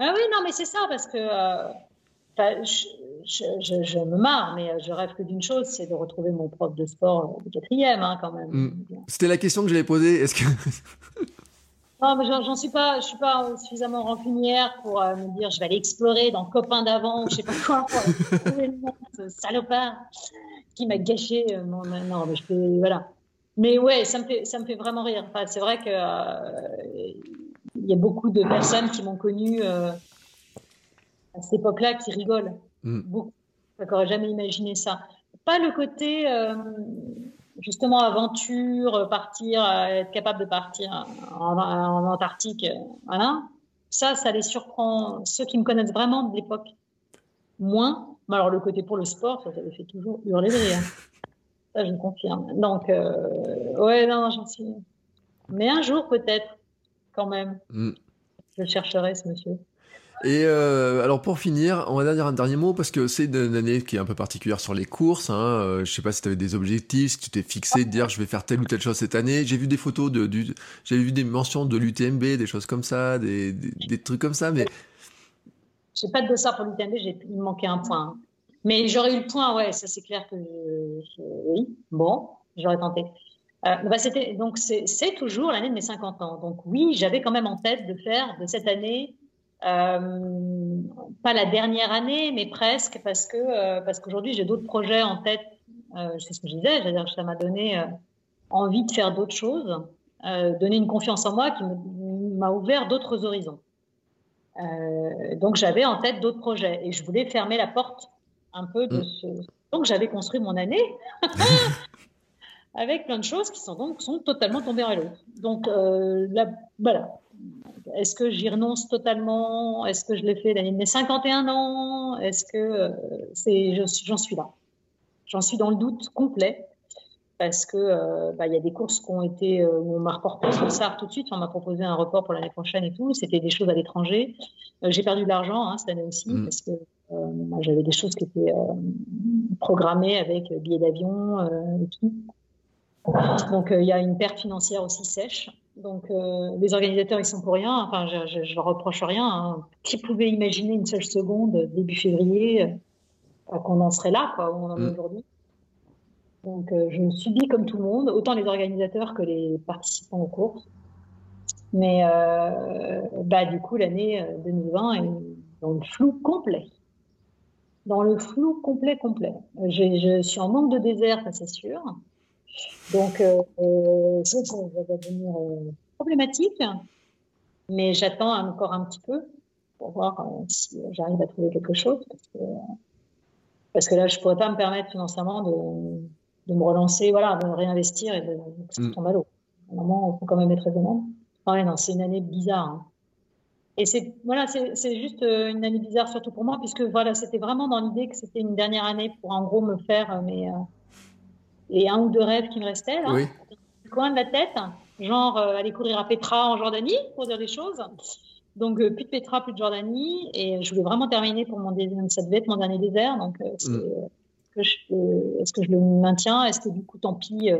Ah oui, non, mais c'est ça, parce que je, me marre, mais je rêve que d'une chose, c'est de retrouver mon prof de sport de quatrième, hein, quand même. Mm. C'était la question que j'avais posée. Est-ce que Non, mais j'en suis pas, je suis pas suffisamment rancunière pour euh, me dire je vais aller explorer dans copain d'avant, je sais pas quoi, pour trouver ce salopard qui m'a gâché euh, mon. Non, mais je peux, voilà. Mais ouais, ça me fait, ça me fait vraiment rire. Enfin, c'est vrai que euh, il y a beaucoup de personnes qui m'ont connu à cette époque-là qui rigolent. Mm. Beaucoup. Je n'aurais jamais imaginé ça. Pas le côté, euh, justement, aventure, partir, euh, être capable de partir en, Antarctique. Euh, voilà. Ça, ça les surprend. Ceux qui me connaissent vraiment de l'époque, moins. Mais alors, le côté pour le sport, ça, ça les fait toujours hurler de rire. Ça, je confirme. Donc, ouais, non, j'en suis. Mais un jour, peut-être, quand même, mm. je chercherai ce monsieur. Et euh, alors pour finir, on va dire un dernier mot parce que c'est une année qui est un peu particulière sur les courses. Hein. Euh, je sais pas si tu avais des objectifs, si tu t'es fixé de dire je vais faire telle ou telle chose cette année. J'ai vu des photos de, du, j'avais vu des mentions de l'UTMB, des choses comme ça, des, trucs comme ça, mais. J'ai pas de dossard pour l'UTMB, il me manquait un point. Hein. Mais j'aurais eu le point, ouais, ça c'est clair que oui, bon, j'aurais tenté. Euh, bah donc c'est toujours l'année de mes 50 ans. Donc oui, j'avais quand même en tête de faire de cette année euh, pas la dernière année, mais presque, parce que euh, parce qu'aujourd'hui j'ai d'autres projets en tête. Euh, c'est ce que je disais, dire ça m'a donné envie de faire d'autres choses, donner une confiance en moi qui m'a ouvert d'autres horizons. donc j'avais en tête d'autres projets et je voulais fermer la porte un peu de mm. ce. Donc j'avais construit mon année avec plein de choses qui sont donc sont totalement tombées à l'eau. Donc là, voilà, est-ce que j'y renonce totalement? Est-ce que je l'ai fait l'année de mes 51 ans? Est-ce que euh, c'est, j'en suis là J'en suis dans le doute complet parce que euh, bah, il y a des courses qui ont été, euh, on m'a reporté sur SAR tout de suite, on m'a proposé un report pour l'année prochaine et tout. C'était des choses à l'étranger. j'ai perdu de l'argent hein, cette année aussi mm. parce que j'avais des choses qui étaient programmées avec billets d'avion et tout. Donc il y a une perte financière aussi sèche. Donc, euh, les organisateurs, ils sont pour rien. Enfin, je ne leur reproche rien. Hein. Qui pouvait imaginer une seule seconde, début février, euh, qu'on en serait là, quoi, où on en est mm. aujourd'hui Donc, euh, je dit comme tout le monde, autant les organisateurs que les participants aux courses. Mais, bah, du coup, l'année 2020 est dans le flou complet. Dans le flou complet, complet. Je suis en manque de désert, ça c'est sûr. Donc, euh, euh, ça va devenir euh, problématique, mais j'attends encore un petit peu pour voir si j'arrive à trouver quelque chose. Parce que, parce que là, je ne pourrais pas me permettre financièrement de, de, me relancer, voilà, de réinvestir et de, ça mm. tombe à l'eau. Normalement, il faut quand même être raisonnable. Ouais, non, c'est une année bizarre. Hein. Et c'est voilà, c'est juste une année bizarre surtout pour moi, puisque voilà, c'était vraiment dans l'idée que c'était une dernière année pour en gros me faire mes, et un ou deux rêves qui me restaient, là, oui. coin de la tête, genre euh, aller courir à Petra en Jordanie, pour dire des choses. Donc, euh, plus de Petra, plus de Jordanie. Et je voulais vraiment terminer pour mon désert. Ça devait être mon dernier désert. Donc, euh, mm. est-ce que, je le maintiens? Est-ce que du coup, tant pis,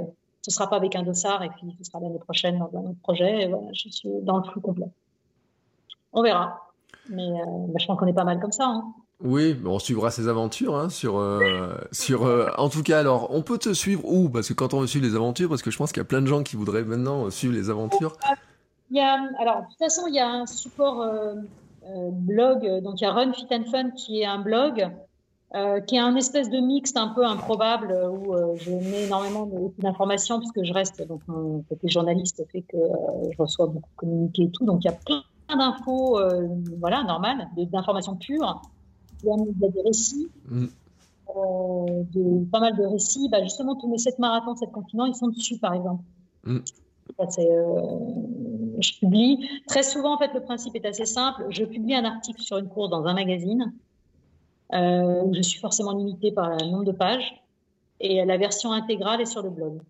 ce sera pas avec un dossard et puis ce sera l'année prochaine dans un autre projet? Et voilà, Je suis dans le flou complet. On verra. Mais bah, je pense qu'on est pas mal comme ça. Hein. Oui, on suivra ses aventures hein, sur euh, sur. Euh, en tout cas, alors, on peut te suivre où? Parce que quand on veut suivre les aventures, parce que je pense qu'il y a plein de gens qui voudraient maintenant suivre les aventures. Il y a, alors, de toute façon, il y a un support euh, blog, donc il y a Run Fit and Fun qui est un blog qui est un espèce de mixte un peu improbable où je mets énormément d'informations puisque je reste donc mon côté journaliste fait que je reçois beaucoup de communiqués et tout, donc il y a plein d'infos, voilà, normales, d'informations pures il y a des récits, mm. euh, de, pas mal de récits. Bah, justement, tous mes sept marathons, sept continents, ils sont dessus, par exemple. Mm. Euh, je publie. Très souvent, en fait, le principe est assez simple. Je publie un article sur une course dans un magazine euh, où je suis forcément limitée par le nombre de pages. Et la version intégrale est sur le blog.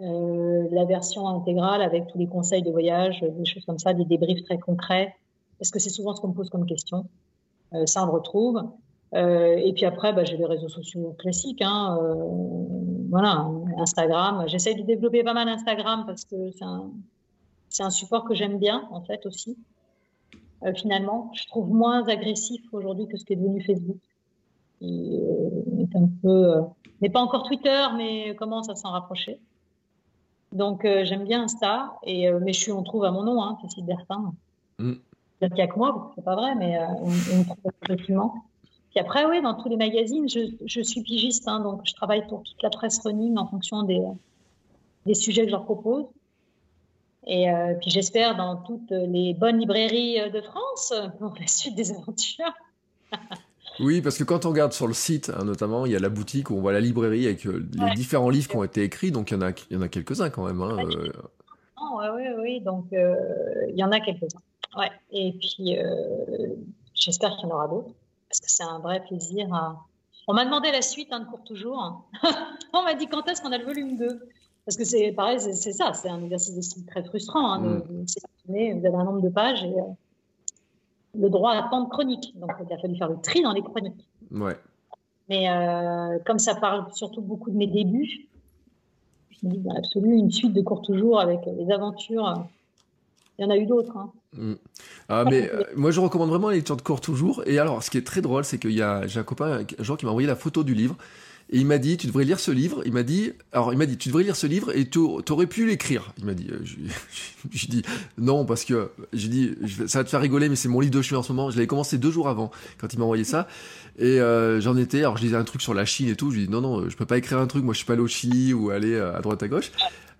Euh, la version intégrale avec tous les conseils de voyage, des choses comme ça, des débriefs très concrets, parce que c'est souvent ce qu'on me pose comme question. Euh, ça, on le retrouve. Euh, et puis après, bah, j'ai les réseaux sociaux classiques. Hein, euh, voilà, Instagram. J'essaye de développer pas mal Instagram parce que c'est un, support que j'aime bien, en fait, aussi. Finalement, je trouve moins agressif aujourd'hui que ce qui est devenu Facebook. Il est un peu, n'est pas encore Twitter, mais commence à s'en rapprocher. Donc j'aime bien Insta, et mais je suis, on trouve à mon nom, hein, Cécile Bertin. Mm. Il n'y a que moi, c'est pas vrai, mais on, on trouve effectivement. Puis après, oui, dans tous les magazines, je, suis pigiste, hein, donc je travaille pour toute la presse running en fonction des, des sujets que je leur propose. Et euh, puis j'espère dans toutes les bonnes librairies euh, de France pour la suite des aventures. oui, parce que quand on regarde sur le site, hein, notamment, il y a la boutique où on voit la librairie avec euh, les différents livres qui ont été écrits, donc il y en a, il y en a quelques-uns quand même. Hein, oui, oui, oui, donc il y en a quelques-uns. Ouais. Et puis j'espère qu'il y en aura d'autres parce que c'est un vrai plaisir. On m'a demandé la suite, hein, de cours toujours. on m'a dit quand est-ce qu'on a le volume 2 Parce que c'est pareil, c'est ça, c'est un exercice d'estime très frustrant. Hein, mm. vous avez un nombre de pages et euh, le droit à tant de chroniques. Donc il a fallu faire le tri dans les chroniques. Ouais. Mais euh, comme ça parle surtout beaucoup de mes débuts, je me dis dans l'absolu, une suite de cours toujours avec les aventures il y en a eu d'autres. Hein. Mm. Ah, mais euh, moi, je recommande vraiment la lecture de cours toujours. Et alors, ce qui est très drôle, c'est qu'il y a, j'ai un copain un jour qui m'a envoyé la photo du livre. Et il m'a dit, tu devrais lire ce livre. Il m'a dit, alors il m'a dit, tu devrais lire ce livre et tu aurais pu l'écrire. Il m'a dit, euh, je, dis non parce que j'ai dit, ça va te faire rigoler, mais c'est mon livre de chemin en ce moment. Je l'avais commencé deux jours avant quand il m'a envoyé ça. Et euh, j'en étais, alors je disais un truc sur la Chine et tout. Je lui dis non non, je peux pas écrire un truc. Moi, je suis pas allé au Chili ou aller à droite à gauche.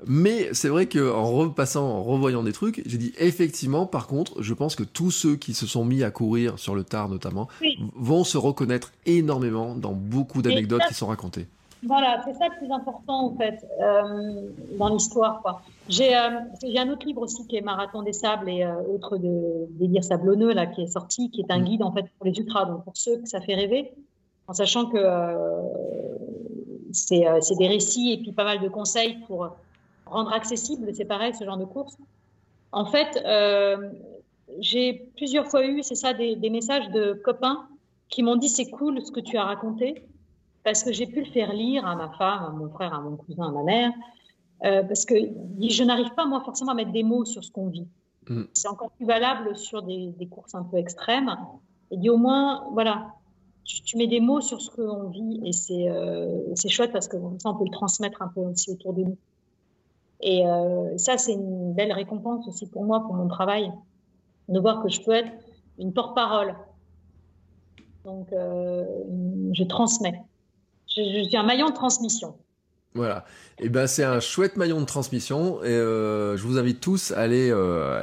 Mais c'est vrai qu'en repassant, en revoyant des trucs, j'ai dit effectivement, par contre, je pense que tous ceux qui se sont mis à courir sur le tard notamment vont se reconnaître énormément dans beaucoup d'anecdotes qui sont racontées. Voilà, c'est ça le plus important en fait euh, dans l'histoire. J'ai euh, un autre livre aussi qui est Marathon des sables et euh, autre de délire sablonneux là qui est sorti, qui est un mm. guide en fait pour les ultras, donc pour ceux que ça fait rêver, en sachant que c'est des récits et puis pas mal de conseils pour rendre accessible, c'est pareil, ce genre de course. En fait, euh, j'ai plusieurs fois eu, c'est ça, des, messages de copains qui m'ont dit c'est cool ce que tu as raconté, parce que j'ai pu le faire lire à ma femme, à mon frère, à mon cousin, à ma mère, euh, parce que je n'arrive pas moi forcément à mettre des mots sur ce qu'on vit. Mm. C'est encore plus valable sur des, courses un peu extrêmes. Et dit au moins, voilà, tu, mets des mots sur ce qu'on vit et c'est euh, chouette parce que ça on peut le transmettre un peu aussi autour de nous. Et euh, ça, c'est une belle récompense aussi pour moi, pour mon travail, de voir que je peux être une porte-parole. Donc, euh, je transmets. Je, suis un maillon de transmission. Voilà. Et eh ben c'est un chouette maillon de transmission et euh, je vous invite tous à aller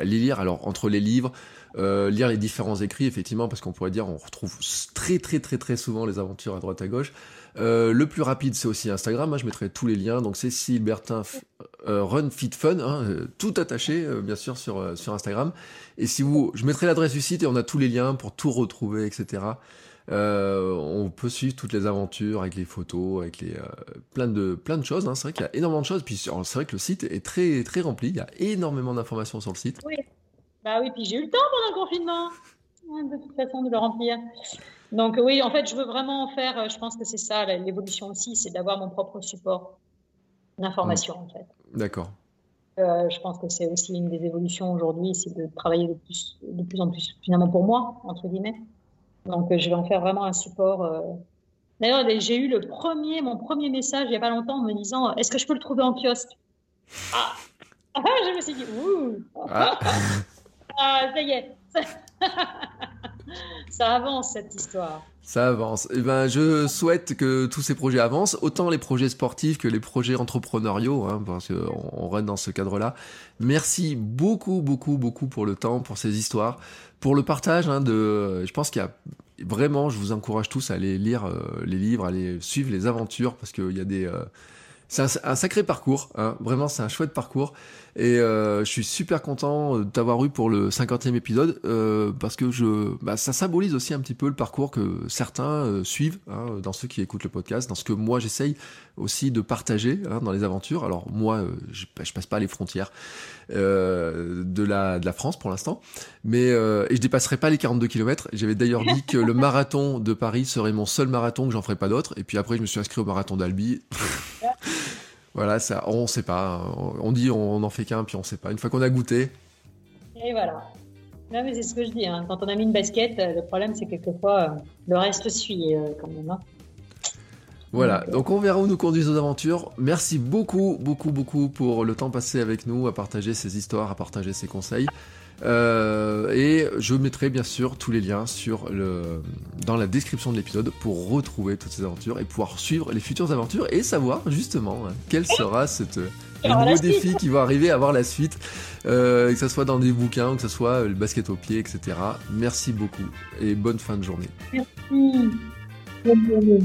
les lire. Alors entre les livres, lire les différents écrits effectivement parce qu'on pourrait dire on retrouve très très très très souvent les aventures à droite à gauche. Euh, le plus rapide, c'est aussi Instagram. Hein, je mettrai tous les liens. Donc, c'est Silbertin euh, Run Fit Fun, hein, euh, tout attaché, bien sûr, sur, sur Instagram. Et si vous, je mettrai l'adresse du site et on a tous les liens pour tout retrouver, etc. on peut suivre toutes les aventures avec les photos, avec les plein de plein de choses. Hein. C'est vrai qu'il y a énormément de choses. Puis c'est vrai que le site est très très rempli. Il y a énormément d'informations sur le site. Oui. Bah oui. Puis j'ai eu le temps pendant le confinement, de toute façon, de le remplir. Donc oui, en fait, je veux vraiment faire, euh, je pense que c'est ça l'évolution aussi, c'est d'avoir mon propre support d'information en fait. D'accord. Euh, je pense que c'est aussi une des évolutions aujourd'hui, c'est de travailler de plus, de plus en plus finalement pour moi, entre guillemets. Donc euh, je vais en faire vraiment un support. D'ailleurs, j'ai eu le premier, mon premier message il n'y a pas longtemps en me disant Est-ce que je peux le trouver en kiosque? Ah. ah Je me suis dit Ouh ah. ah ça y est ça avance cette histoire. Ça avance. Eh ben, je souhaite que tous ces projets avancent, autant les projets sportifs que les projets entrepreneuriaux, hein, parce qu'on on reste dans ce cadre-là. Merci beaucoup, beaucoup, beaucoup pour le temps, pour ces histoires, pour le partage. Hein, de, je pense qu'il y a vraiment, je vous encourage tous à aller lire les livres, à aller suivre les aventures, parce qu'il y a des... c'est un, sacré parcours, hein. vraiment c'est un chouette parcours. Et euh, je suis super content de t'avoir eu pour le 50e épisode euh, parce que je, bah, ça symbolise aussi un petit peu le parcours que certains euh, suivent hein, dans ceux qui écoutent le podcast, dans ce que moi j'essaye aussi de partager hein, dans les aventures. Alors moi, je, je, passe pas les frontières de la de la France pour l'instant, mais et je dépasserai pas les 42 km. J'avais d'ailleurs dit que le marathon de Paris serait mon seul marathon, que j'en ferai pas d'autres. Et puis après, je me suis inscrit au marathon d'Albi. Voilà, ça, on sait pas. On dit on n'en fait qu'un, puis on sait pas. Une fois qu'on a goûté. Et voilà. Non, mais c'est ce que je dis. Hein. Quand on a mis une basket, euh, le problème, c'est quelquefois, euh, le reste suit euh, quand même. Hein. Voilà, donc on verra où nous conduisent nos aventures. Merci beaucoup, beaucoup, beaucoup pour le temps passé avec nous, à partager ces histoires, à partager ces conseils. Euh, et je mettrai bien sûr tous les liens sur le, dans la description de l'épisode pour retrouver toutes ces aventures et pouvoir suivre les futures aventures et savoir justement hein, quel sera cette, le nouveau défi qui va arriver à voir la suite, euh, que ce soit dans des bouquins, que ce soit le basket au pied, etc. Merci beaucoup et bonne fin de journée. Merci. Bonne journée.